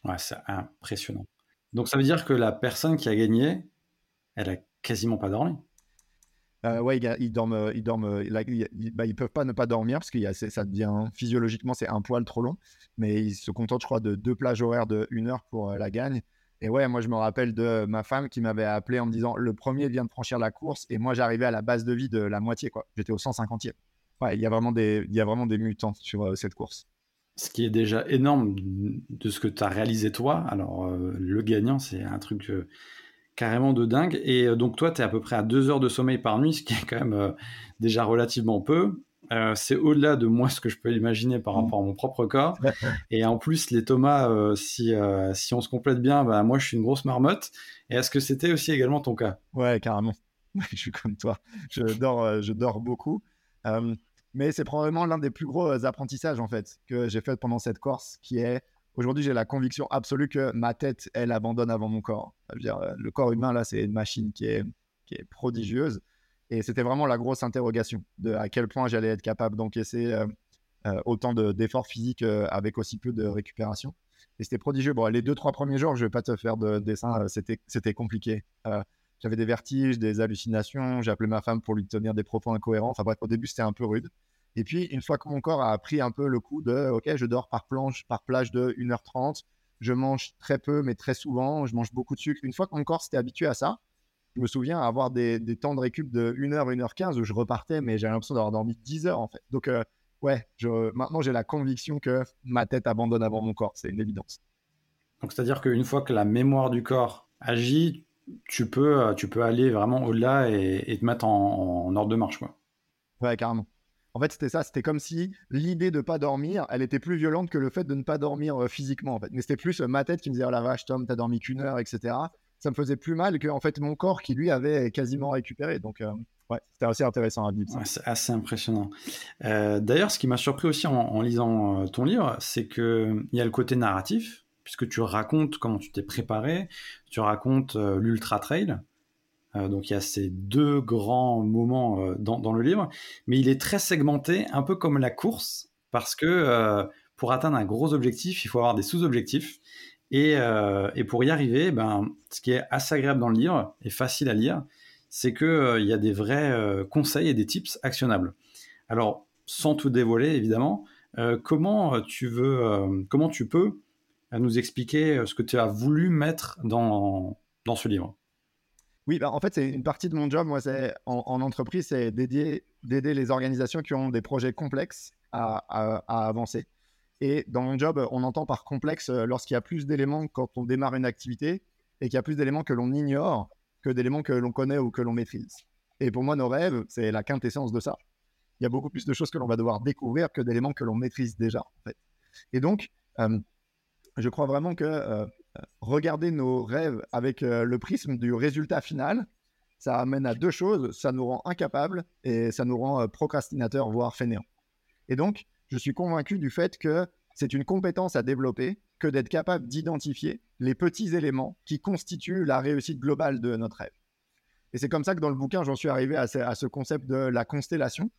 Ouais c'est impressionnant. Donc ça veut dire que la personne qui a gagné, elle a quasiment pas dormi? Euh, ouais, ils, dorment, euh, ils dorment, euh, ils, peuvent pas ne pas dormir parce que ça devient physiologiquement c'est un poil trop long, mais ils se contentent, je crois, de deux plages horaires de une heure pour la gagne. Et ouais, moi je me rappelle de ma femme qui m'avait appelé en me disant le premier vient de franchir la course et moi j'arrivais à la base de vie de la moitié quoi. J'étais au 150e. Ouais, il y a vraiment des, il y a vraiment des mutants sur cette course. Ce qui est déjà énorme de ce que tu as réalisé toi. Alors le gagnant, c'est un truc carrément de dingue. Et euh, donc, toi, tu es à peu près à deux heures de sommeil par nuit, ce qui est quand même euh, déjà relativement peu. Euh, c'est au-delà de moi ce que je peux imaginer par rapport à mon propre corps. Et en plus, les Thomas, euh, si, si on se complète bien, bah, moi je suis une grosse marmotte. Et est-ce que c'était aussi également ton cas? Ouais, carrément. je suis comme toi. Je dors, je dors beaucoup. mais c'est probablement l'un des plus gros apprentissages en fait que j'ai fait pendant cette course, qui est aujourd'hui j'ai la conviction absolue que ma tête, elle abandonne avant mon corps. dire, le corps humain là, c'est une machine qui est, qui est prodigieuse. Et c'était vraiment la grosse interrogation de à quel point j'allais être capable d'encaisser euh, euh, autant d'efforts physiques euh, avec aussi peu de récupération. Et c'était prodigieux. Bon, les deux, trois premiers jours, je vais pas te faire de dessin, c'était compliqué. J'avais des vertiges, des hallucinations. J'ai appelé ma femme pour lui tenir des propos incohérents. Enfin bref, au début, c'était un peu rude. Et puis, une fois que mon corps a pris un peu le coup de OK, je dors par planche, par plage de 1h30, je mange très peu, mais très souvent, je mange beaucoup de sucre. Une fois que mon corps s'était habitué à ça, je me souviens avoir des, temps de récup de 1h, 1h15 où je repartais, mais j'avais l'impression d'avoir dormi 10 heures en fait. Donc, euh, ouais, je, maintenant j'ai la conviction que ma tête abandonne avant mon corps, c'est une évidence. Donc, c'est-à-dire qu'une fois que la mémoire du corps agit, tu peux, euh, tu peux aller vraiment au-delà et, te mettre en, ordre de marche. Quoi. Ouais, carrément. En fait, c'était ça. C'était comme si l'idée de pas dormir, elle était plus violente que le fait de ne pas dormir physiquement. En fait. Mais c'était plus ma tête qui me disait Oh la vache, Tom, t'as dormi qu'une heure, etc ça me faisait plus mal que en fait mon corps qui lui avait quasiment récupéré. Donc ouais, c'était assez intéressant à vivre. c'est assez impressionnant. D'ailleurs, ce qui m'a surpris aussi en, lisant ton livre, c'est que il y a le côté narratif, puisque tu racontes comment tu t'es préparé, tu racontes l'ultra trail. Donc il y a ces deux grands moments dans, dans, le livre, mais il est très segmenté, un peu comme la course, parce que pour atteindre un gros objectif, il faut avoir des sous-objectifs. Euh, et, pour y arriver, ben, ce qui est assez agréable dans le livre et facile à lire, c'est qu'il euh, il y a des vrais euh, conseils et des tips actionnables. Alors, sans tout dévoiler, évidemment, comment, tu veux, comment tu peux nous expliquer ce que tu as voulu mettre dans, dans ce livre? Oui, bah, en fait, c'est une partie de mon job. Moi, c'est en, entreprise, c'est d'aider les organisations qui ont des projets complexes à avancer. Et dans mon job, on entend par complexe euh, lorsqu'il y a plus d'éléments quand on démarre une activité et qu'il y a plus d'éléments que l'on ignore que d'éléments que l'on connaît ou que l'on maîtrise. Et pour moi, nos rêves, c'est la quintessence de ça. Il y a beaucoup plus de choses que l'on va devoir découvrir que d'éléments que l'on maîtrise déjà. En fait. Et donc, euh, je crois vraiment que euh, regarder nos rêves avec le prisme du résultat final, ça amène à deux choses. Ça nous rend incapables et ça nous rend procrastinateurs, voire fainéants. Et donc, je suis convaincu du fait que c'est une compétence à développer que d'être capable d'identifier les petits éléments qui constituent la réussite globale de notre rêve. Et c'est comme ça que dans le bouquin, j'en suis arrivé à ce, concept de la constellation.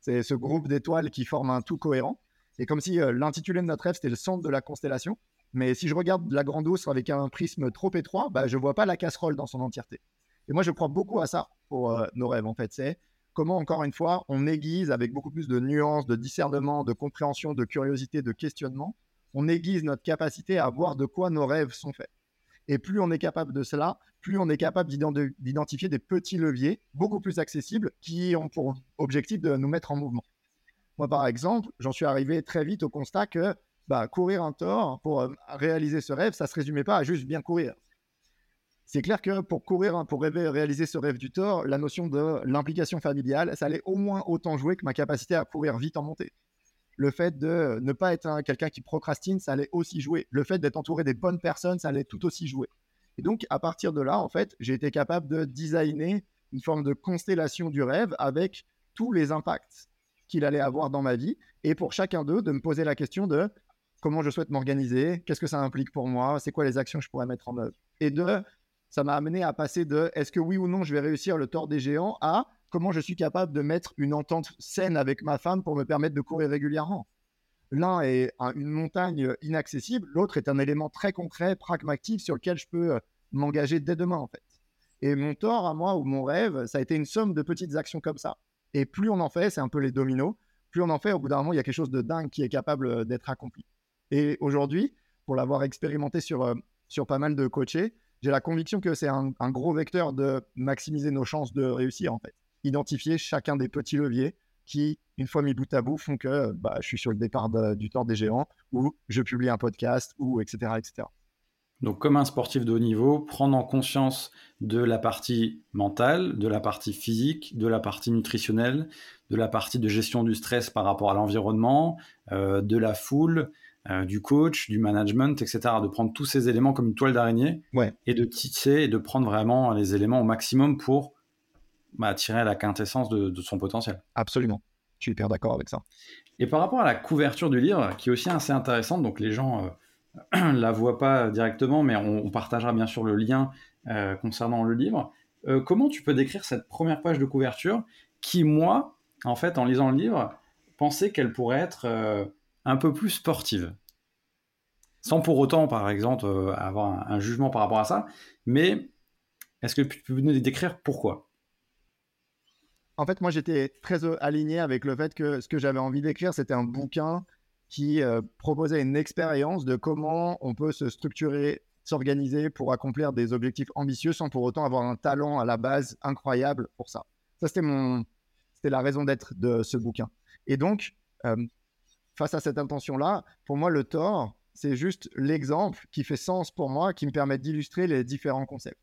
C'est ce groupe d'étoiles qui forment un tout cohérent. Et comme si euh, l'intitulé de notre rêve, c'était le centre de la constellation. Mais si je regarde la grande ours avec un prisme trop étroit, bah, je ne vois pas la casserole dans son entièreté. Et moi, je crois beaucoup à ça pour euh, nos rêves, en fait. C'est comment, encore une fois, on aiguise avec beaucoup plus de nuances, de discernement, de compréhension, de curiosité, de questionnement, on aiguise notre capacité à voir de quoi nos rêves sont faits. Et plus on est capable de cela, plus on est capable d'identifier des petits leviers beaucoup plus accessibles qui ont pour objectif de nous mettre en mouvement. Moi, par exemple, j'en suis arrivé très vite au constat que bah, courir un tort pour euh, réaliser ce rêve, ça ne se résumait pas à juste bien courir c'est clair que pour courir, pour rêver, réaliser ce rêve du tort, la notion de l'implication familiale, ça allait au moins autant jouer que ma capacité à courir vite en montée. Le fait de ne pas être quelqu'un qui procrastine, ça allait aussi jouer. Le fait d'être entouré des bonnes personnes, ça allait tout aussi jouer. Et donc, à partir de là, en fait, j'ai été capable de designer une forme de constellation du rêve avec tous les impacts qu'il allait avoir dans ma vie. Et pour chacun d'eux, de me poser la question de comment je souhaite m'organiser, qu'est-ce que ça implique pour moi, c'est quoi les actions que je pourrais mettre en œuvre. Et de ça m'a amené à passer de est-ce que oui ou non je vais réussir le tort des géants à comment je suis capable de mettre une entente saine avec ma femme pour me permettre de courir régulièrement. L'un est une montagne inaccessible, l'autre est un élément très concret, pragmatique sur lequel je peux euh, m'engager dès demain en fait. Et mon tort à moi ou mon rêve, ça a été une somme de petites actions comme ça. Et plus on en fait, c'est un peu les dominos, plus on en fait, au bout d'un moment, il y a quelque chose de dingue qui est capable euh, d'être accompli. Et aujourd'hui, pour l'avoir expérimenté sur, euh, sur pas mal de coachés, j'ai la conviction que c'est un, gros vecteur de maximiser nos chances de réussir, en fait. Identifier chacun des petits leviers qui, une fois mis bout à bout, font que bah, je suis sur le départ du temps des géants, ou je publie un podcast, ou etc. etc. Donc, comme un sportif de haut niveau, prendre en conscience de la partie mentale, de la partie physique, de la partie nutritionnelle, de la partie de gestion du stress par rapport à l'environnement, euh, de la foule, euh, du coach, du management, etc. De prendre tous ces éléments comme une toile d'araignée et de tisser et de prendre vraiment les éléments au maximum pour bah, tirer la quintessence de, son potentiel. Absolument. Je suis hyper d'accord avec ça. Et par rapport à la couverture du livre, qui est aussi assez intéressante, donc les gens euh, la voient pas directement, mais on, partagera bien sûr le lien euh, concernant le livre. Euh, comment tu peux décrire cette première page de couverture qui, moi, en fait, en lisant le livre, pensais qu'elle pourrait être un peu plus sportive. Sans pour autant, par exemple, euh, avoir un, jugement par rapport à ça. Mais est-ce que tu peux nous décrire pourquoi? En fait, moi, j'étais très euh, aligné avec le fait que ce que j'avais envie d'écrire, c'était un bouquin qui euh, proposait une expérience de comment on peut se structurer, s'organiser pour accomplir des objectifs ambitieux sans pour autant avoir un talent à la base incroyable pour ça. Ça, c'était mon, la raison d'être de ce bouquin. Et donc, face à cette intention-là, pour moi, le tort, c'est juste l'exemple qui fait sens pour moi, qui me permet d'illustrer les différents concepts.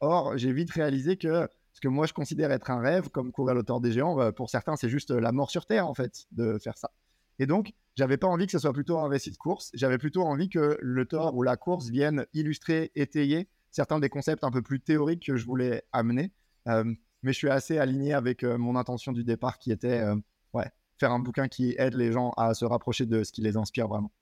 Or, j'ai vite réalisé que ce que moi je considère être un rêve, comme courir le tort des géants, bah, pour certains, c'est juste la mort sur terre, en fait, de faire ça. Et donc, j'avais pas envie que ce soit plutôt un récit de course, j'avais plutôt envie que le tort ou la course viennent illustrer, étayer certains des concepts un peu plus théoriques que je voulais amener. Euh, mais je suis assez aligné avec euh, mon intention du départ qui était euh, ouais, faire un bouquin qui aide les gens à se rapprocher de ce qui les inspire vraiment.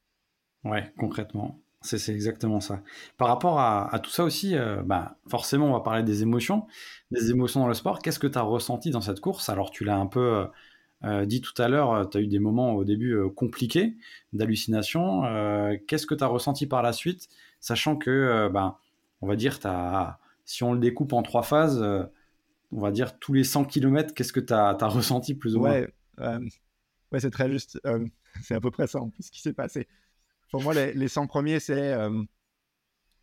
Ouais, concrètement. C'est exactement ça. Par rapport à, tout ça aussi, euh, bah, forcément, on va parler des émotions, des émotions dans le sport. Qu'est-ce que tu as ressenti dans cette course? Alors, tu l'as un peu euh, euh, dit tout à l'heure, tu as eu des moments au début compliqués d'hallucination. Qu'est-ce que tu as ressenti par la suite, sachant que, bah, on va dire, as, si on le découpe en trois phases, on va dire tous les 100 km, qu'est-ce que tu as, ressenti plus ou moins? Ouais, c'est très juste. Euh, c'est à peu près ça en plus ce qui s'est passé. Pour moi, les, les 100 premiers, c'est euh,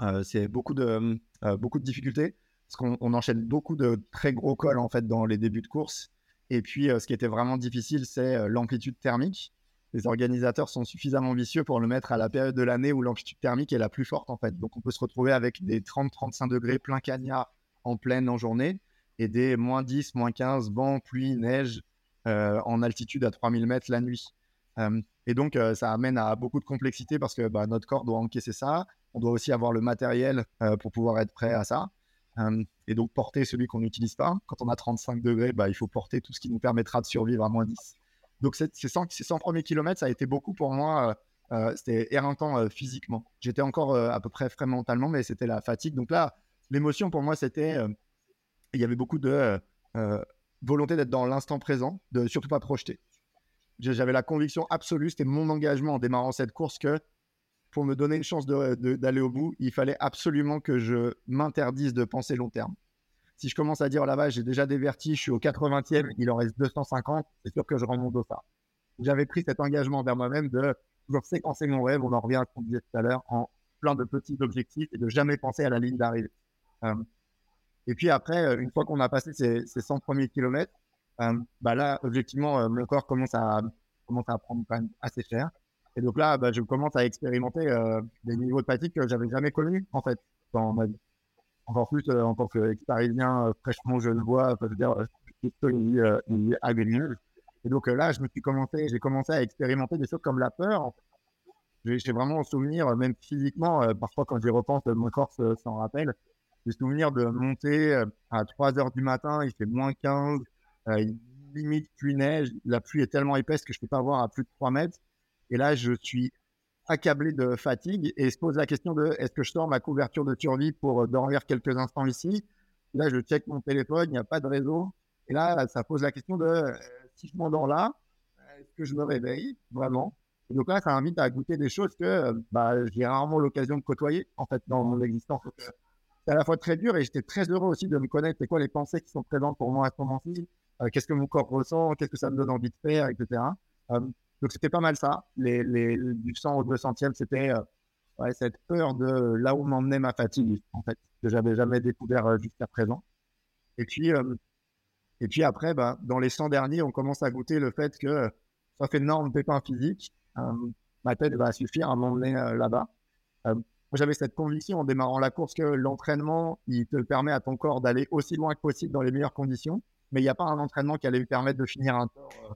euh, c'est beaucoup, de, beaucoup de difficultés. Parce qu'on enchaîne beaucoup de très gros cols en fait dans les débuts de course. Et puis, ce qui était vraiment difficile, c'est l'amplitude thermique. Les organisateurs sont suffisamment vicieux pour le mettre à la période de l'année où l'amplitude thermique est la plus forte en fait. Donc, on peut se retrouver avec des 30-35 degrés plein cagnard en pleine en journée et des moins 10, moins 15, vent, pluie, neige, en altitude à 3000 mètres la nuit. Euh, et donc, euh, ça amène à beaucoup de complexité parce que bah, notre corps doit encaisser ça. On doit aussi avoir le matériel pour pouvoir être prêt à ça. et donc, porter celui qu'on n'utilise pas. Quand on a 35 degrés, bah, il faut porter tout ce qui nous permettra de survivre à moins 10. Donc, ces 100, 100 premiers kilomètres, ça a été beaucoup pour moi. c'était éreintant physiquement. J'étais encore à peu près frais mentalement, mais c'était la fatigue. Donc là, l'émotion pour moi, c'était. il y avait beaucoup de volonté d'être dans l'instant présent, de surtout pas projeter. J'avais la conviction absolue, c'était mon engagement en démarrant cette course que pour me donner une chance d'aller au bout, il fallait absolument que je m'interdise de penser long terme. Si je commence à dire là-bas, j'ai déjà des je suis au 80e, il en reste 250, c'est sûr que je rends mon ça. J'avais pris cet engagement vers moi-même de toujours séquencer mon rêve, on en revient à ce qu'on disait tout à l'heure, en plein de petits objectifs et de jamais penser à la ligne d'arrivée. Euh, et puis après, euh, une fois qu'on a passé ces, 100 premiers kilomètres, euh, bah là, objectivement, euh, mon corps commence à, commence à prendre quand même assez cher. Et donc là, bah, je commence à expérimenter des niveaux de fatigue que j'avais jamais connus, en fait, dans ma vie. Encore plus en tant qu'ex-parisien, fraîchement je le vois, je veux dire, il, agréable. Et donc là, je me suis commencé, j'ai commencé à expérimenter des choses comme la peur. J'ai vraiment souvenir, même physiquement, parfois quand j'y repense, mon corps s'en rappelle. Souvenir de monter euh, à 3 heures du matin, il fait moins 15, euh, limite pluie neige, la pluie est tellement épaisse que je ne peux pas voir à plus de 3 mètres. Et là, je suis accablé de fatigue et se pose la question de est-ce que je sors ma couverture de survie pour euh, dormir quelques instants ici? Là, je check mon téléphone, il n'y a pas de réseau. Et là, ça pose la question de si je m'endors là, est-ce que je me réveille vraiment? Donc là, ça invite à goûter des choses que bah, j'ai rarement l'occasion de côtoyer en fait dans mon existence c'est à la fois très dur et j'étais très heureux aussi de me connaître. C'est quoi les pensées qui sont présentes pour moi à ce moment-ci? Euh, Qu'est-ce que mon corps ressent? Qu'est-ce que ça me donne envie de faire, etc. Euh, donc c'était pas mal ça. Les, du 100 au 200e, c'était euh, cette peur de là où m'emmenait ma fatigue, en fait, que j'avais jamais découvert jusqu'à présent. Et puis, et puis après, bah, dans les 100 derniers, on commence à goûter le fait que ça fait énorme pépin physique. ma tête va suffire à m'emmener là-bas j'avais cette conviction en démarrant la course que l'entraînement, il te permet à ton corps d'aller aussi loin que possible dans les meilleures conditions, mais il n'y a pas un entraînement qui allait lui permettre de finir un tour euh,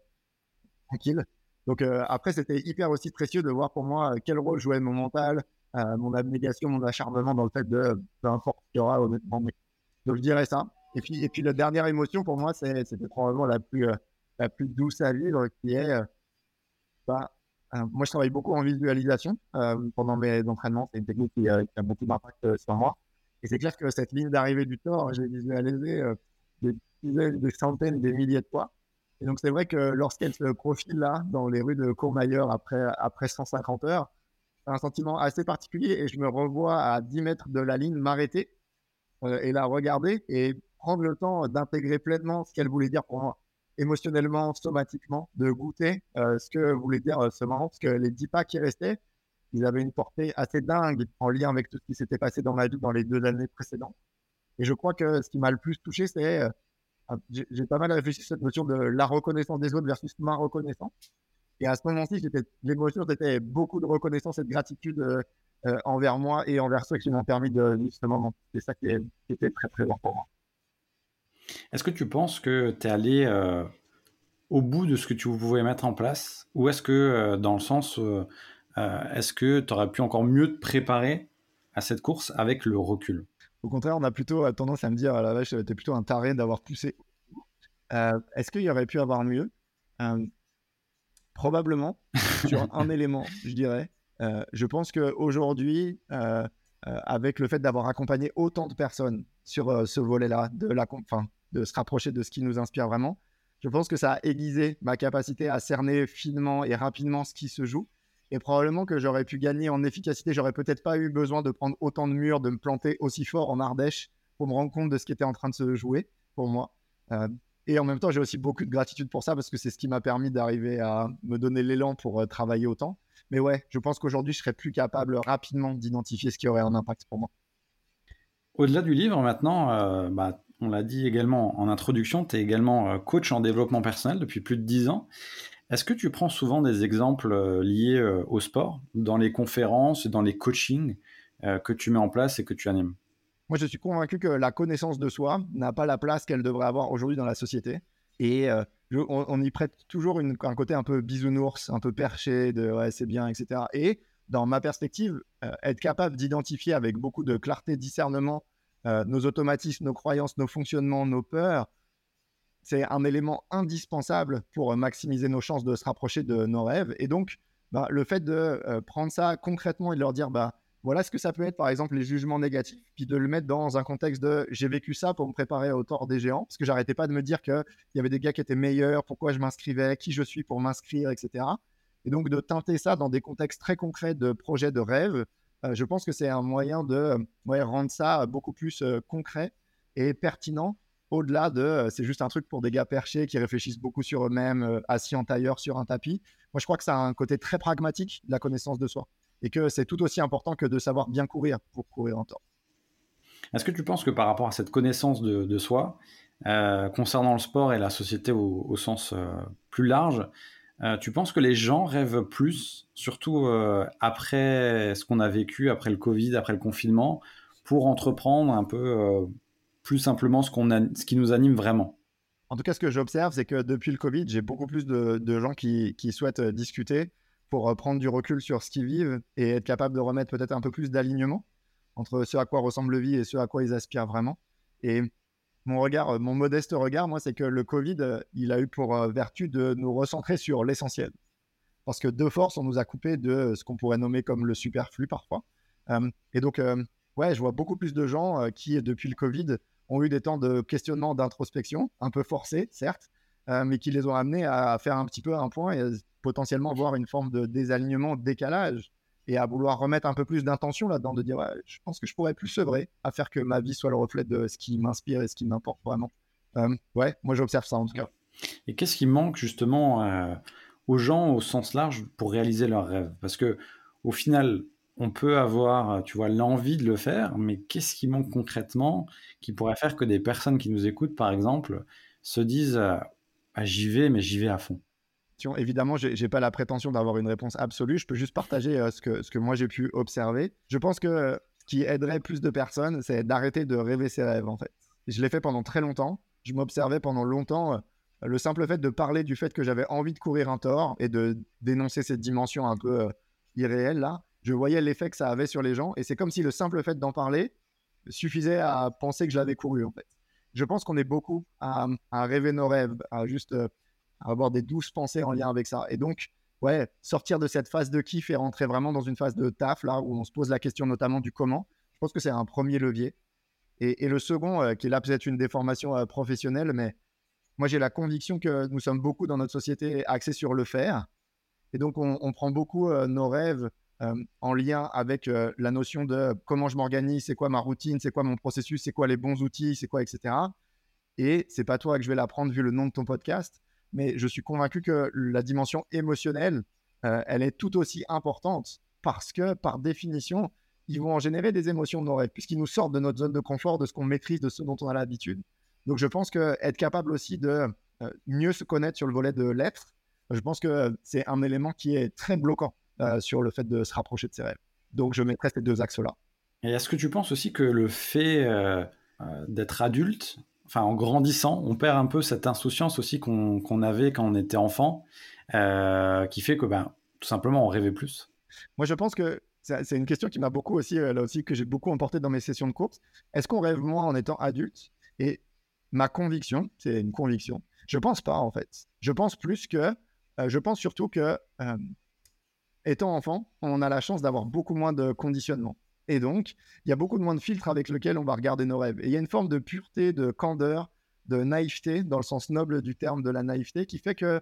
tranquille. Donc euh, après, c'était hyper aussi précieux de voir pour moi quel rôle jouait mon mental, mon abnégation, mon acharnement dans le fait de peu importe qu'il y aura honnêtement. Donc je dirais ça. Et puis, et puis la dernière émotion pour moi, c'était probablement la plus, la plus douce à vivre, qui est bah, euh, moi, je travaille beaucoup en visualisation euh, pendant mes entraînements. C'est une technique qui, a beaucoup d'impact euh, sur moi. Et c'est clair que cette ligne d'arrivée du Thor, j'ai visualisé des des centaines, des milliers de fois. Et donc, c'est vrai que lorsqu'elle se profile là, dans les rues de Courmayeur après, après 150 heures, c'est un sentiment assez particulier et je me revois à 10 mètres de la ligne m'arrêter et la regarder et prendre le temps d'intégrer pleinement ce qu'elle voulait dire pour moi émotionnellement, somatiquement, de goûter euh, ce que voulait dire euh, ce moment, parce que les dix pas qui restaient, ils avaient une portée assez dingue en lien avec tout ce qui s'était passé dans ma vie dans les deux années précédentes. Et je crois que ce qui m'a le plus touché, c'est, euh, j'ai pas mal réfléchi sur cette notion de la reconnaissance des autres versus ma reconnaissance. Et à ce moment-ci, l'émotion, c'était beaucoup de reconnaissance et de gratitude envers moi et envers ceux qui m'ont permis de vivre ce moment. C'est ça qui, était très présent pour moi. Est-ce que tu penses que tu es allé euh, au bout de ce que tu pouvais mettre en place? Ou est-ce que, euh, dans le sens, euh, est-ce que tu aurais pu encore mieux te préparer à cette course avec le recul? Au contraire, on a plutôt tendance à me dire, à la vache, t'es plutôt un taré d'avoir poussé. est-ce qu'il y aurait pu avoir mieux? Probablement, sur un élément, je dirais. je pense qu'aujourd'hui, avec le fait d'avoir accompagné autant de personnes sur ce volet-là, de la, fin, de se rapprocher de ce qui nous inspire vraiment. Je pense que ça a aiguisé ma capacité à cerner finement et rapidement ce qui se joue. Et probablement que j'aurais pu gagner en efficacité. J'aurais peut-être pas eu besoin de prendre autant de murs, de me planter aussi fort en Ardèche pour me rendre compte de ce qui était en train de se jouer pour moi. Euh, et en même temps, j'ai aussi beaucoup de gratitude pour ça parce que c'est ce qui m'a permis d'arriver à me donner l'élan pour euh, travailler autant. Mais ouais, je pense qu'aujourd'hui, je serais plus capable rapidement d'identifier ce qui aurait un impact pour moi. Au-delà du livre, maintenant, euh, bah, on l'a dit également en introduction, tu es également euh, coach en développement personnel depuis plus de 10 ans. Est-ce que tu prends souvent des exemples euh, liés euh, au sport dans les conférences, dans les coachings que tu mets en place et que tu animes? Moi, je suis convaincu que la connaissance de soi n'a pas la place qu'elle devrait avoir aujourd'hui dans la société. Et on, y prête toujours un côté un peu bisounours, un peu perché, de ouais, c'est bien, etc. Et dans ma perspective, être capable d'identifier avec beaucoup de clarté, discernement, euh, nos automatismes, nos croyances, nos fonctionnements, nos peurs, c'est un élément indispensable pour euh, maximiser nos chances de se rapprocher de nos rêves. Et donc, bah, le fait de euh, prendre ça concrètement et de leur dire, bah, voilà ce que ça peut être, par exemple, les jugements négatifs, puis de le mettre dans un contexte de j'ai vécu ça pour me préparer au tort des géants, parce que j'arrêtais pas de me dire qu'il y avait des gars qui étaient meilleurs, pourquoi je m'inscrivais, qui je suis pour m'inscrire, etc. Et donc de teinter ça dans des contextes très concrets de projets de rêve, je pense que c'est un moyen de rendre ça beaucoup plus euh, concret et pertinent au-delà de euh, c'est juste un truc pour des gars perchés qui réfléchissent beaucoup sur eux-mêmes, assis en tailleur sur un tapis. Moi, je crois que ça a un côté très pragmatique la connaissance de soi et que c'est tout aussi important que de savoir bien courir pour courir en temps. Est-ce que tu penses que par rapport à cette connaissance de, soi, concernant le sport et la société au, sens plus large, euh, tu penses que les gens rêvent plus, surtout euh, après ce qu'on a vécu, après le Covid, après le confinement, pour entreprendre un peu euh, plus simplement ce, qu'on ce qui nous anime vraiment? En tout cas, ce que j'observe, c'est que depuis le Covid, j'ai beaucoup plus de, gens qui, qui, souhaitent discuter pour prendre du recul sur ce qu'ils vivent et être capable de remettre peut-être un peu plus d'alignement entre ce à quoi ressemble le vie et ce à quoi ils aspirent vraiment. Et mon regard, euh, mon modeste regard, moi, c'est que le Covid, euh, il a eu pour euh, vertu de nous recentrer sur l'essentiel. Parce que de force, on nous a coupé de ce qu'on pourrait nommer comme le superflu parfois. et donc, ouais, je vois beaucoup plus de gens qui, depuis le Covid, ont eu des temps de questionnement, d'introspection, un peu forcés, certes, mais qui les ont amenés à faire un petit peu un point et potentiellement voir une forme de désalignement, de décalage et à vouloir remettre un peu plus d'intention là-dedans, de dire je pense que je pourrais plus sevrer à faire que ma vie soit le reflet de ce qui m'inspire et ce qui m'importe vraiment. Euh, ouais, moi j'observe ça en tout cas. Et qu'est-ce qui manque justement euh, aux gens au sens large pour réaliser leurs rêves? Parce que au final, on peut avoir, tu vois, l'envie de le faire, mais qu'est-ce qui manque concrètement qui pourrait faire que des personnes qui nous écoutent, par exemple, se disent ah, j'y vais, mais j'y vais à fond? Évidemment, je n'ai pas la prétention d'avoir une réponse absolue. Je peux juste partager ce, que, ce que moi j'ai pu observer. Je pense que ce qui aiderait plus de personnes, c'est d'arrêter de rêver ses rêves, en fait. Je l'ai fait pendant très longtemps. Je m'observais pendant longtemps. le simple fait de parler du fait que j'avais envie de courir un tort et de dénoncer cette dimension un peu irréelle, là, je voyais l'effet que ça avait sur les gens. Et c'est comme si le simple fait d'en parler suffisait à penser que je l'avais couru, en fait. Je pense qu'on est beaucoup à, rêver nos rêves, à juste euh, avoir des douces pensées en lien avec ça. Et donc, ouais, sortir de cette phase de kiff et rentrer vraiment dans une phase de taf, là, où on se pose la question notamment du comment, je pense que c'est un premier levier. Et, le second, euh, qui est là peut-être une déformation euh, professionnelle, mais moi j'ai la conviction que nous sommes beaucoup dans notre société axés sur le faire. Et donc on, prend beaucoup nos rêves euh, en lien avec euh, la notion de comment je m'organise, c'est quoi ma routine, c'est quoi mon processus, c'est quoi les bons outils, c'est quoi, etc. Et c'est pas toi que je vais l'apprendre vu le nom de ton podcast, mais je suis convaincu que la dimension émotionnelle, euh, elle est tout aussi importante parce que par définition, ils vont en générer des émotions de nos rêves, puisqu'ils nous sortent de notre zone de confort, de ce qu'on maîtrise, de ce dont on a l'habitude. Donc je pense qu'être capable aussi de mieux se connaître sur le volet de l'être, je pense que c'est un élément qui est très bloquant euh, sur le fait de se rapprocher de ses rêves. Donc je mettrais ces deux axes-là. Et est-ce que tu penses aussi que le fait euh, euh, d'être adulte, enfin en grandissant, on perd un peu cette insouciance aussi qu'on avait quand on était enfant, qui fait que ben, tout simplement on rêvait plus Moi je pense que c'est une question qui m'a beaucoup aussi, là aussi, que j'ai beaucoup emporté dans mes sessions de course. Est-ce qu'on rêve moins en étant adulte? Et ma conviction, c'est une conviction, je pense pas en fait. Je pense plus que, je pense surtout que étant enfant, on a la chance d'avoir beaucoup moins de conditionnement. Et donc, il y a beaucoup moins de filtres avec lesquels on va regarder nos rêves. Et il y a une forme de pureté, de candeur, de naïveté, dans le sens noble du terme de la naïveté, qui fait que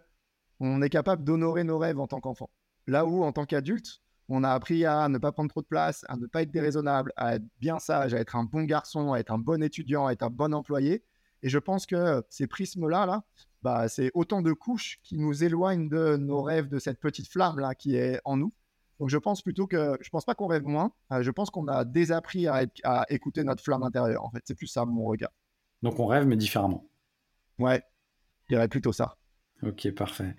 on est capable d'honorer nos rêves en tant qu'enfant. Là où, en tant qu'adulte, on a appris à ne pas prendre trop de place, à ne pas être déraisonnable, à être bien sage, à être un bon garçon, à être un bon étudiant, à être un bon employé. Et je pense que ces prismes-là, là, bah, c'est autant de couches qui nous éloignent de nos rêves, de cette petite flamme là qui est en nous. Donc je pense plutôt que je pense pas qu'on rêve moins. Euh, je pense qu'on a désappris à, à écouter notre flamme intérieure. En fait, c'est plus ça mon regard. Donc on rêve mais différemment. Ouais, je dirais plutôt ça. Ok, parfait.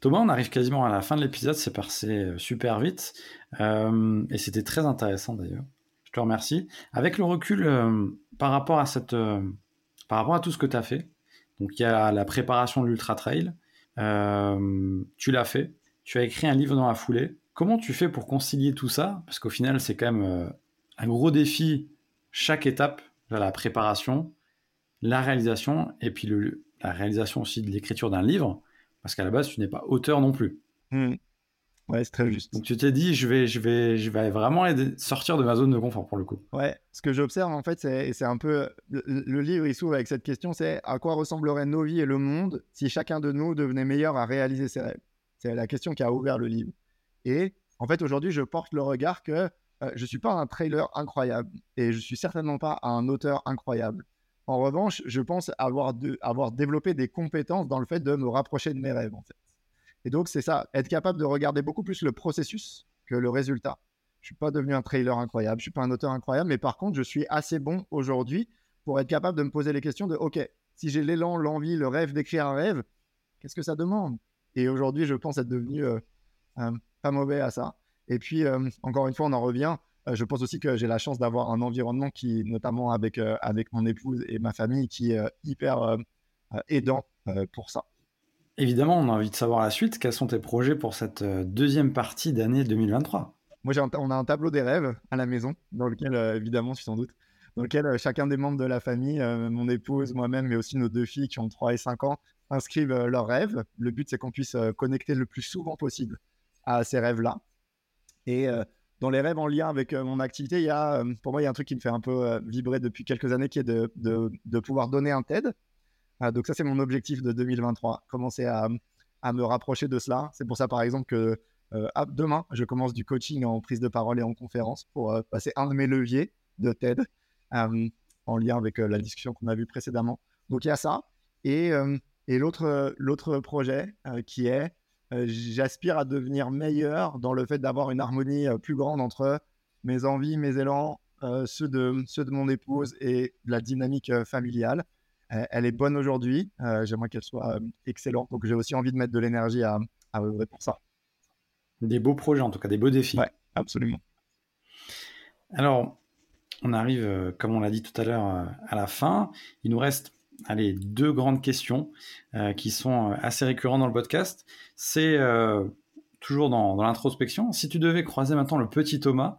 Thomas, on arrive quasiment à la fin de l'épisode, c'est passé euh, super vite. Euh, et c'était très intéressant d'ailleurs. Je te remercie. Avec le recul par, rapport à cette, par rapport à tout ce que tu as fait, donc il y a la préparation de l'Ultra Trail. Tu l'as fait. Tu as écrit un livre dans la foulée. Comment tu fais pour concilier tout ça? Parce qu'au final, c'est quand même euh, un gros défi, chaque étape, la préparation, la réalisation, et puis la réalisation aussi de l'écriture d'un livre, parce qu'à la base, tu n'es pas auteur non plus. Mmh. Ouais, c'est très juste. Donc tu t'es dit, je vais, je vais, je vais vraiment sortir de ma zone de confort pour le coup. Ouais, ce que j'observe en fait, c'est, c'est un peu le, livre il s'ouvre avec cette question, c'est à quoi ressembleraient nos vies et le monde si chacun de nous devenait meilleur à réaliser ses rêves? C'est la question qui a ouvert le livre. Et en fait, aujourd'hui, je porte le regard que euh, je suis pas un trailer incroyable et je suis certainement pas un auteur incroyable. En revanche, je pense avoir, avoir développé des compétences dans le fait de me rapprocher de mes rêves en fait. Et donc, c'est ça, être capable de regarder beaucoup plus le processus que le résultat. Je suis pas devenu un trailer incroyable, je suis pas un auteur incroyable, mais par contre, je suis assez bon aujourd'hui pour être capable de me poser les questions de OK, si j'ai l'élan, l'envie, le rêve d'écrire un rêve, qu'est-ce que ça demande? Et aujourd'hui, je pense être devenu euh, pas mauvais à ça. Et puis, euh, encore une fois, on en revient. Euh, je pense aussi que j'ai la chance d'avoir un environnement qui, notamment avec, avec mon épouse et ma famille, qui est hyper aidant pour ça. Évidemment, on a envie de savoir la suite. Quels sont tes projets pour cette euh, deuxième partie d'année 2023 Moi, on a un tableau des rêves à la maison, dans lequel, euh, évidemment, tu t'en doutes, dans lequel euh, chacun des membres de la famille, mon épouse, moi-même, mais aussi nos deux filles qui ont 3 et 5 ans, inscrivent leurs rêves. Le but, c'est qu'on puisse connecter le plus souvent possible à ces rêves-là. Et dans les rêves en lien avec mon activité, il y a, pour moi, il y a un truc qui me fait un peu vibrer depuis quelques années, qui est de, de pouvoir donner un TED ah, donc ça, c'est mon objectif de 2023, commencer à, me rapprocher de cela. C'est pour ça, par exemple, que euh, demain, je commence du coaching en prise de parole et en conférence pour euh, passer un de mes leviers de TED euh, en lien avec la discussion qu'on a vue précédemment. Donc il y a ça. Et, et l'autre projet qui est, j'aspire à devenir meilleur dans le fait d'avoir une harmonie plus grande entre mes envies, mes élans, ceux, de, ceux de mon épouse et la dynamique familiale elle est bonne aujourd'hui. J'aimerais qu'elle soit excellente. Donc, j'ai aussi envie de mettre de l'énergie à, à œuvrer pour ça. Des beaux projets, en tout cas, des beaux défis. Ouais, absolument. Alors, on arrive, comme on l'a dit tout à l'heure, à la fin. Il nous reste allez, deux grandes questions euh, qui sont assez récurrentes dans le podcast. C'est toujours dans, dans l'introspection. Si tu devais croiser maintenant le petit Thomas,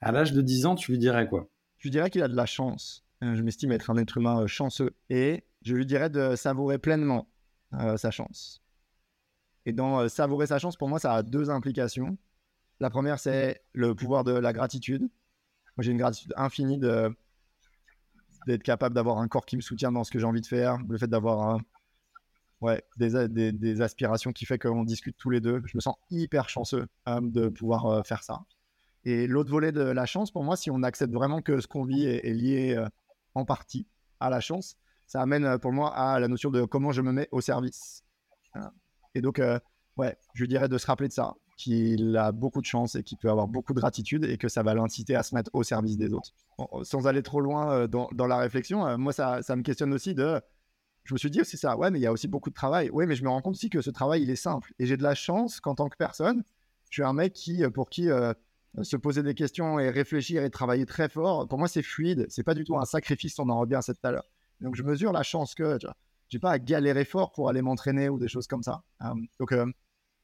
à l'âge de 10 ans, tu lui dirais quoi? Je lui dirais qu'il a de la chance. je m'estime être un être humain chanceux. Et je lui dirais de savourer pleinement sa chance. Et dans savourer sa chance, pour moi, ça a deux implications. La première, c'est le pouvoir de la gratitude moi, j'ai une gratitude infinie de, d'être capable d'avoir un corps qui me soutient dans ce que j'ai envie de faire, le fait d'avoir ouais, des, aspirations qui fait qu'on discute tous les deux. Je me sens hyper chanceux euh, de pouvoir euh, faire ça. Et l'autre volet de la chance, pour moi, si on accepte vraiment que ce qu'on vit est, lié euh, en partie à la chance, ça amène pour moi à la notion de comment je me mets au service. Et donc, ouais, je dirais de se rappeler de ça qu'il a beaucoup de chance et qu'il peut avoir beaucoup de gratitude et que ça va l'inciter à se mettre au service des autres. sans aller trop loin euh, dans, la réflexion, euh, moi, ça, me questionne aussi de... Je me suis dit aussi ça, ouais, mais il y a aussi beaucoup de travail. Oui, mais je me rends compte aussi que ce travail, il est simple. Et j'ai de la chance qu'en tant que personne, je suis un mec qui, euh, pour qui se poser des questions et réfléchir et travailler très fort, pour moi, c'est fluide. C'est pas du tout un sacrifice, on en revient à cette tout à l'heure. Donc, je mesure la chance que, tu vois, j'ai pas à galérer fort pour aller m'entraîner ou des choses comme ça. donc, il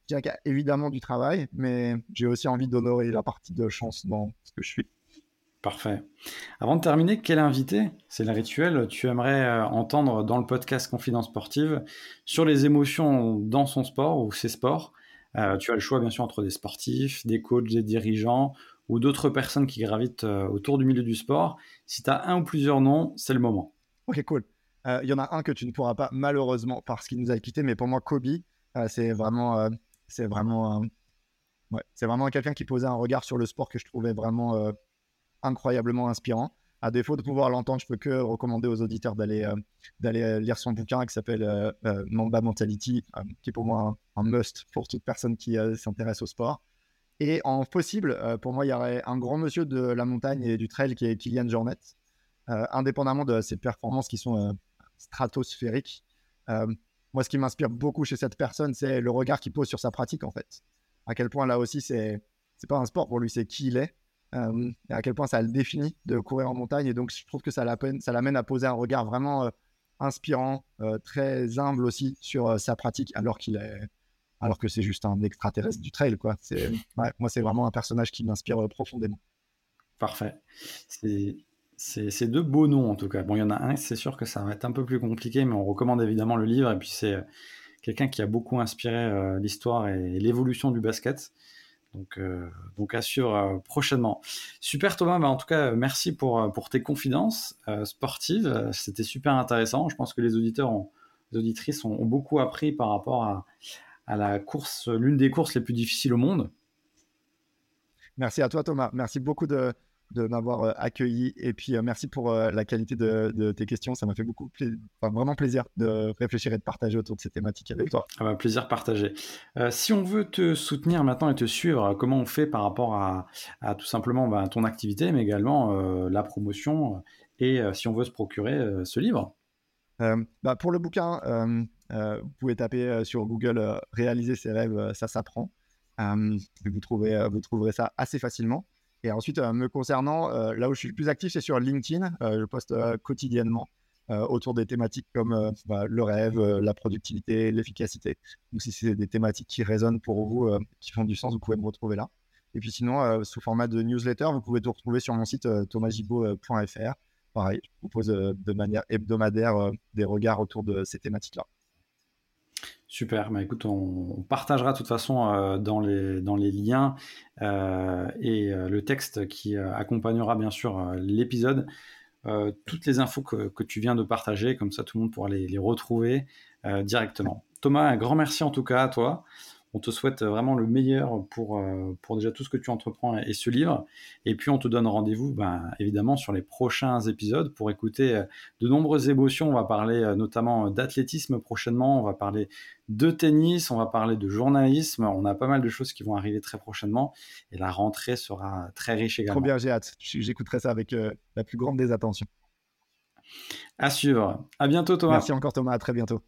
y a évidemment du travail, mais j'ai aussi envie d'honorer la partie de chance dans ce que je suis. Parfait. Avant de terminer, quel invité, c'est le rituel, tu aimerais euh, entendre dans le podcast Confidence Sportive sur les émotions dans son sport ou ses sports euh, Tu as le choix bien sûr entre des sportifs, des coachs, des dirigeants ou d'autres personnes qui gravitent euh, autour du milieu du sport. Si tu as un ou plusieurs noms, c'est le moment. Ok, cool. Il y en a un que tu ne pourras pas malheureusement parce qu'il nous a quittés, mais pour moi, Kobe, c'est vraiment c'est vraiment, ouais, c'est vraiment quelqu'un qui posait un regard sur le sport que je trouvais vraiment euh, incroyablement inspirant. À défaut de pouvoir l'entendre, je peux que recommander aux auditeurs d'aller euh, d'aller euh, lire son bouquin qui s'appelle Mamba Mentality, qui est pour moi un, must pour toute personne qui s'intéresse au sport. Et en possible, pour moi, il y aurait un grand monsieur de la montagne et du trail qui est Kylian Jornet. indépendamment de ses performances qui sont stratosphériques, moi, ce qui m'inspire beaucoup chez cette personne, c'est le regard qu'il pose sur sa pratique, en fait. À quel point, là aussi, c'est c'est pas un sport pour lui, c'est qui il est. Euh, à quel point ça le définit de courir en montagne. Et donc, je trouve que ça l'amène à poser un regard vraiment euh, inspirant, euh, très humble aussi sur sa pratique, alors qu'il est, alors que c'est juste un extraterrestre du trail, quoi. Moi, c'est vraiment un personnage qui m'inspire profondément. Parfait. C'est c'est deux beaux noms en tout cas. Bon, il y en a un, c'est sûr que ça va être un peu plus compliqué, mais on recommande évidemment le livre. Et puis c'est euh, quelqu'un qui a beaucoup inspiré euh, l'histoire et l'évolution du basket. Donc, euh, donc à suivre prochainement. Super Thomas, bah, en tout cas, merci pour, pour tes confidences sportives. C'était super intéressant. Je pense que les auditeurs, ont, les auditrices ont, beaucoup appris par rapport à, à la course, l'une des courses les plus difficiles au monde. Merci à toi Thomas. Merci beaucoup de, de m'avoir euh, accueilli. Et puis, euh, merci pour euh, la qualité de, tes questions. Ça m'a fait beaucoup vraiment plaisir de réfléchir et de partager autour de ces thématiques avec toi. Ah bah, plaisir partagé. si on veut te soutenir maintenant et te suivre, comment on fait par rapport à, tout simplement bah, ton activité, mais également la promotion et si on veut se procurer ce livre? Bah, Pour le bouquin, vous pouvez taper sur Google Réaliser ses rêves, ça s'apprend. vous, trouvez, vous trouverez ça assez facilement. Et ensuite, euh, me concernant, euh, là où je suis le plus actif, c'est sur LinkedIn. Euh, je poste quotidiennement autour des thématiques comme bah, le rêve, la productivité, l'efficacité. Donc, si c'est des thématiques qui résonnent pour vous, qui font du sens, vous pouvez me retrouver là. Et puis sinon, sous format de newsletter, vous pouvez tout retrouver sur mon site thomasgibo.fr. Pareil, je propose de manière hebdomadaire des regards autour de ces thématiques-là. Super, bah écoute, on, partagera de toute façon euh, dans, les, liens euh, et euh, le texte qui accompagnera bien sûr l'épisode, toutes les infos que, tu viens de partager, comme ça tout le monde pourra les, les retrouver directement. Thomas, un grand merci en tout cas à toi. On te souhaite vraiment le meilleur pour, euh, pour déjà tout ce que tu entreprends et, ce livre. Et puis on te donne rendez-vous ben, évidemment sur les prochains épisodes pour écouter euh, de nombreuses émotions. On va parler euh, notamment d'athlétisme prochainement, on va parler de tennis, on va parler de journalisme. On a pas mal de choses qui vont arriver très prochainement et la rentrée sera très riche également. Trop bien, j'ai hâte. J'écouterai ça avec la plus grande des attentions. À suivre. À bientôt Thomas. Merci encore Thomas, à très bientôt.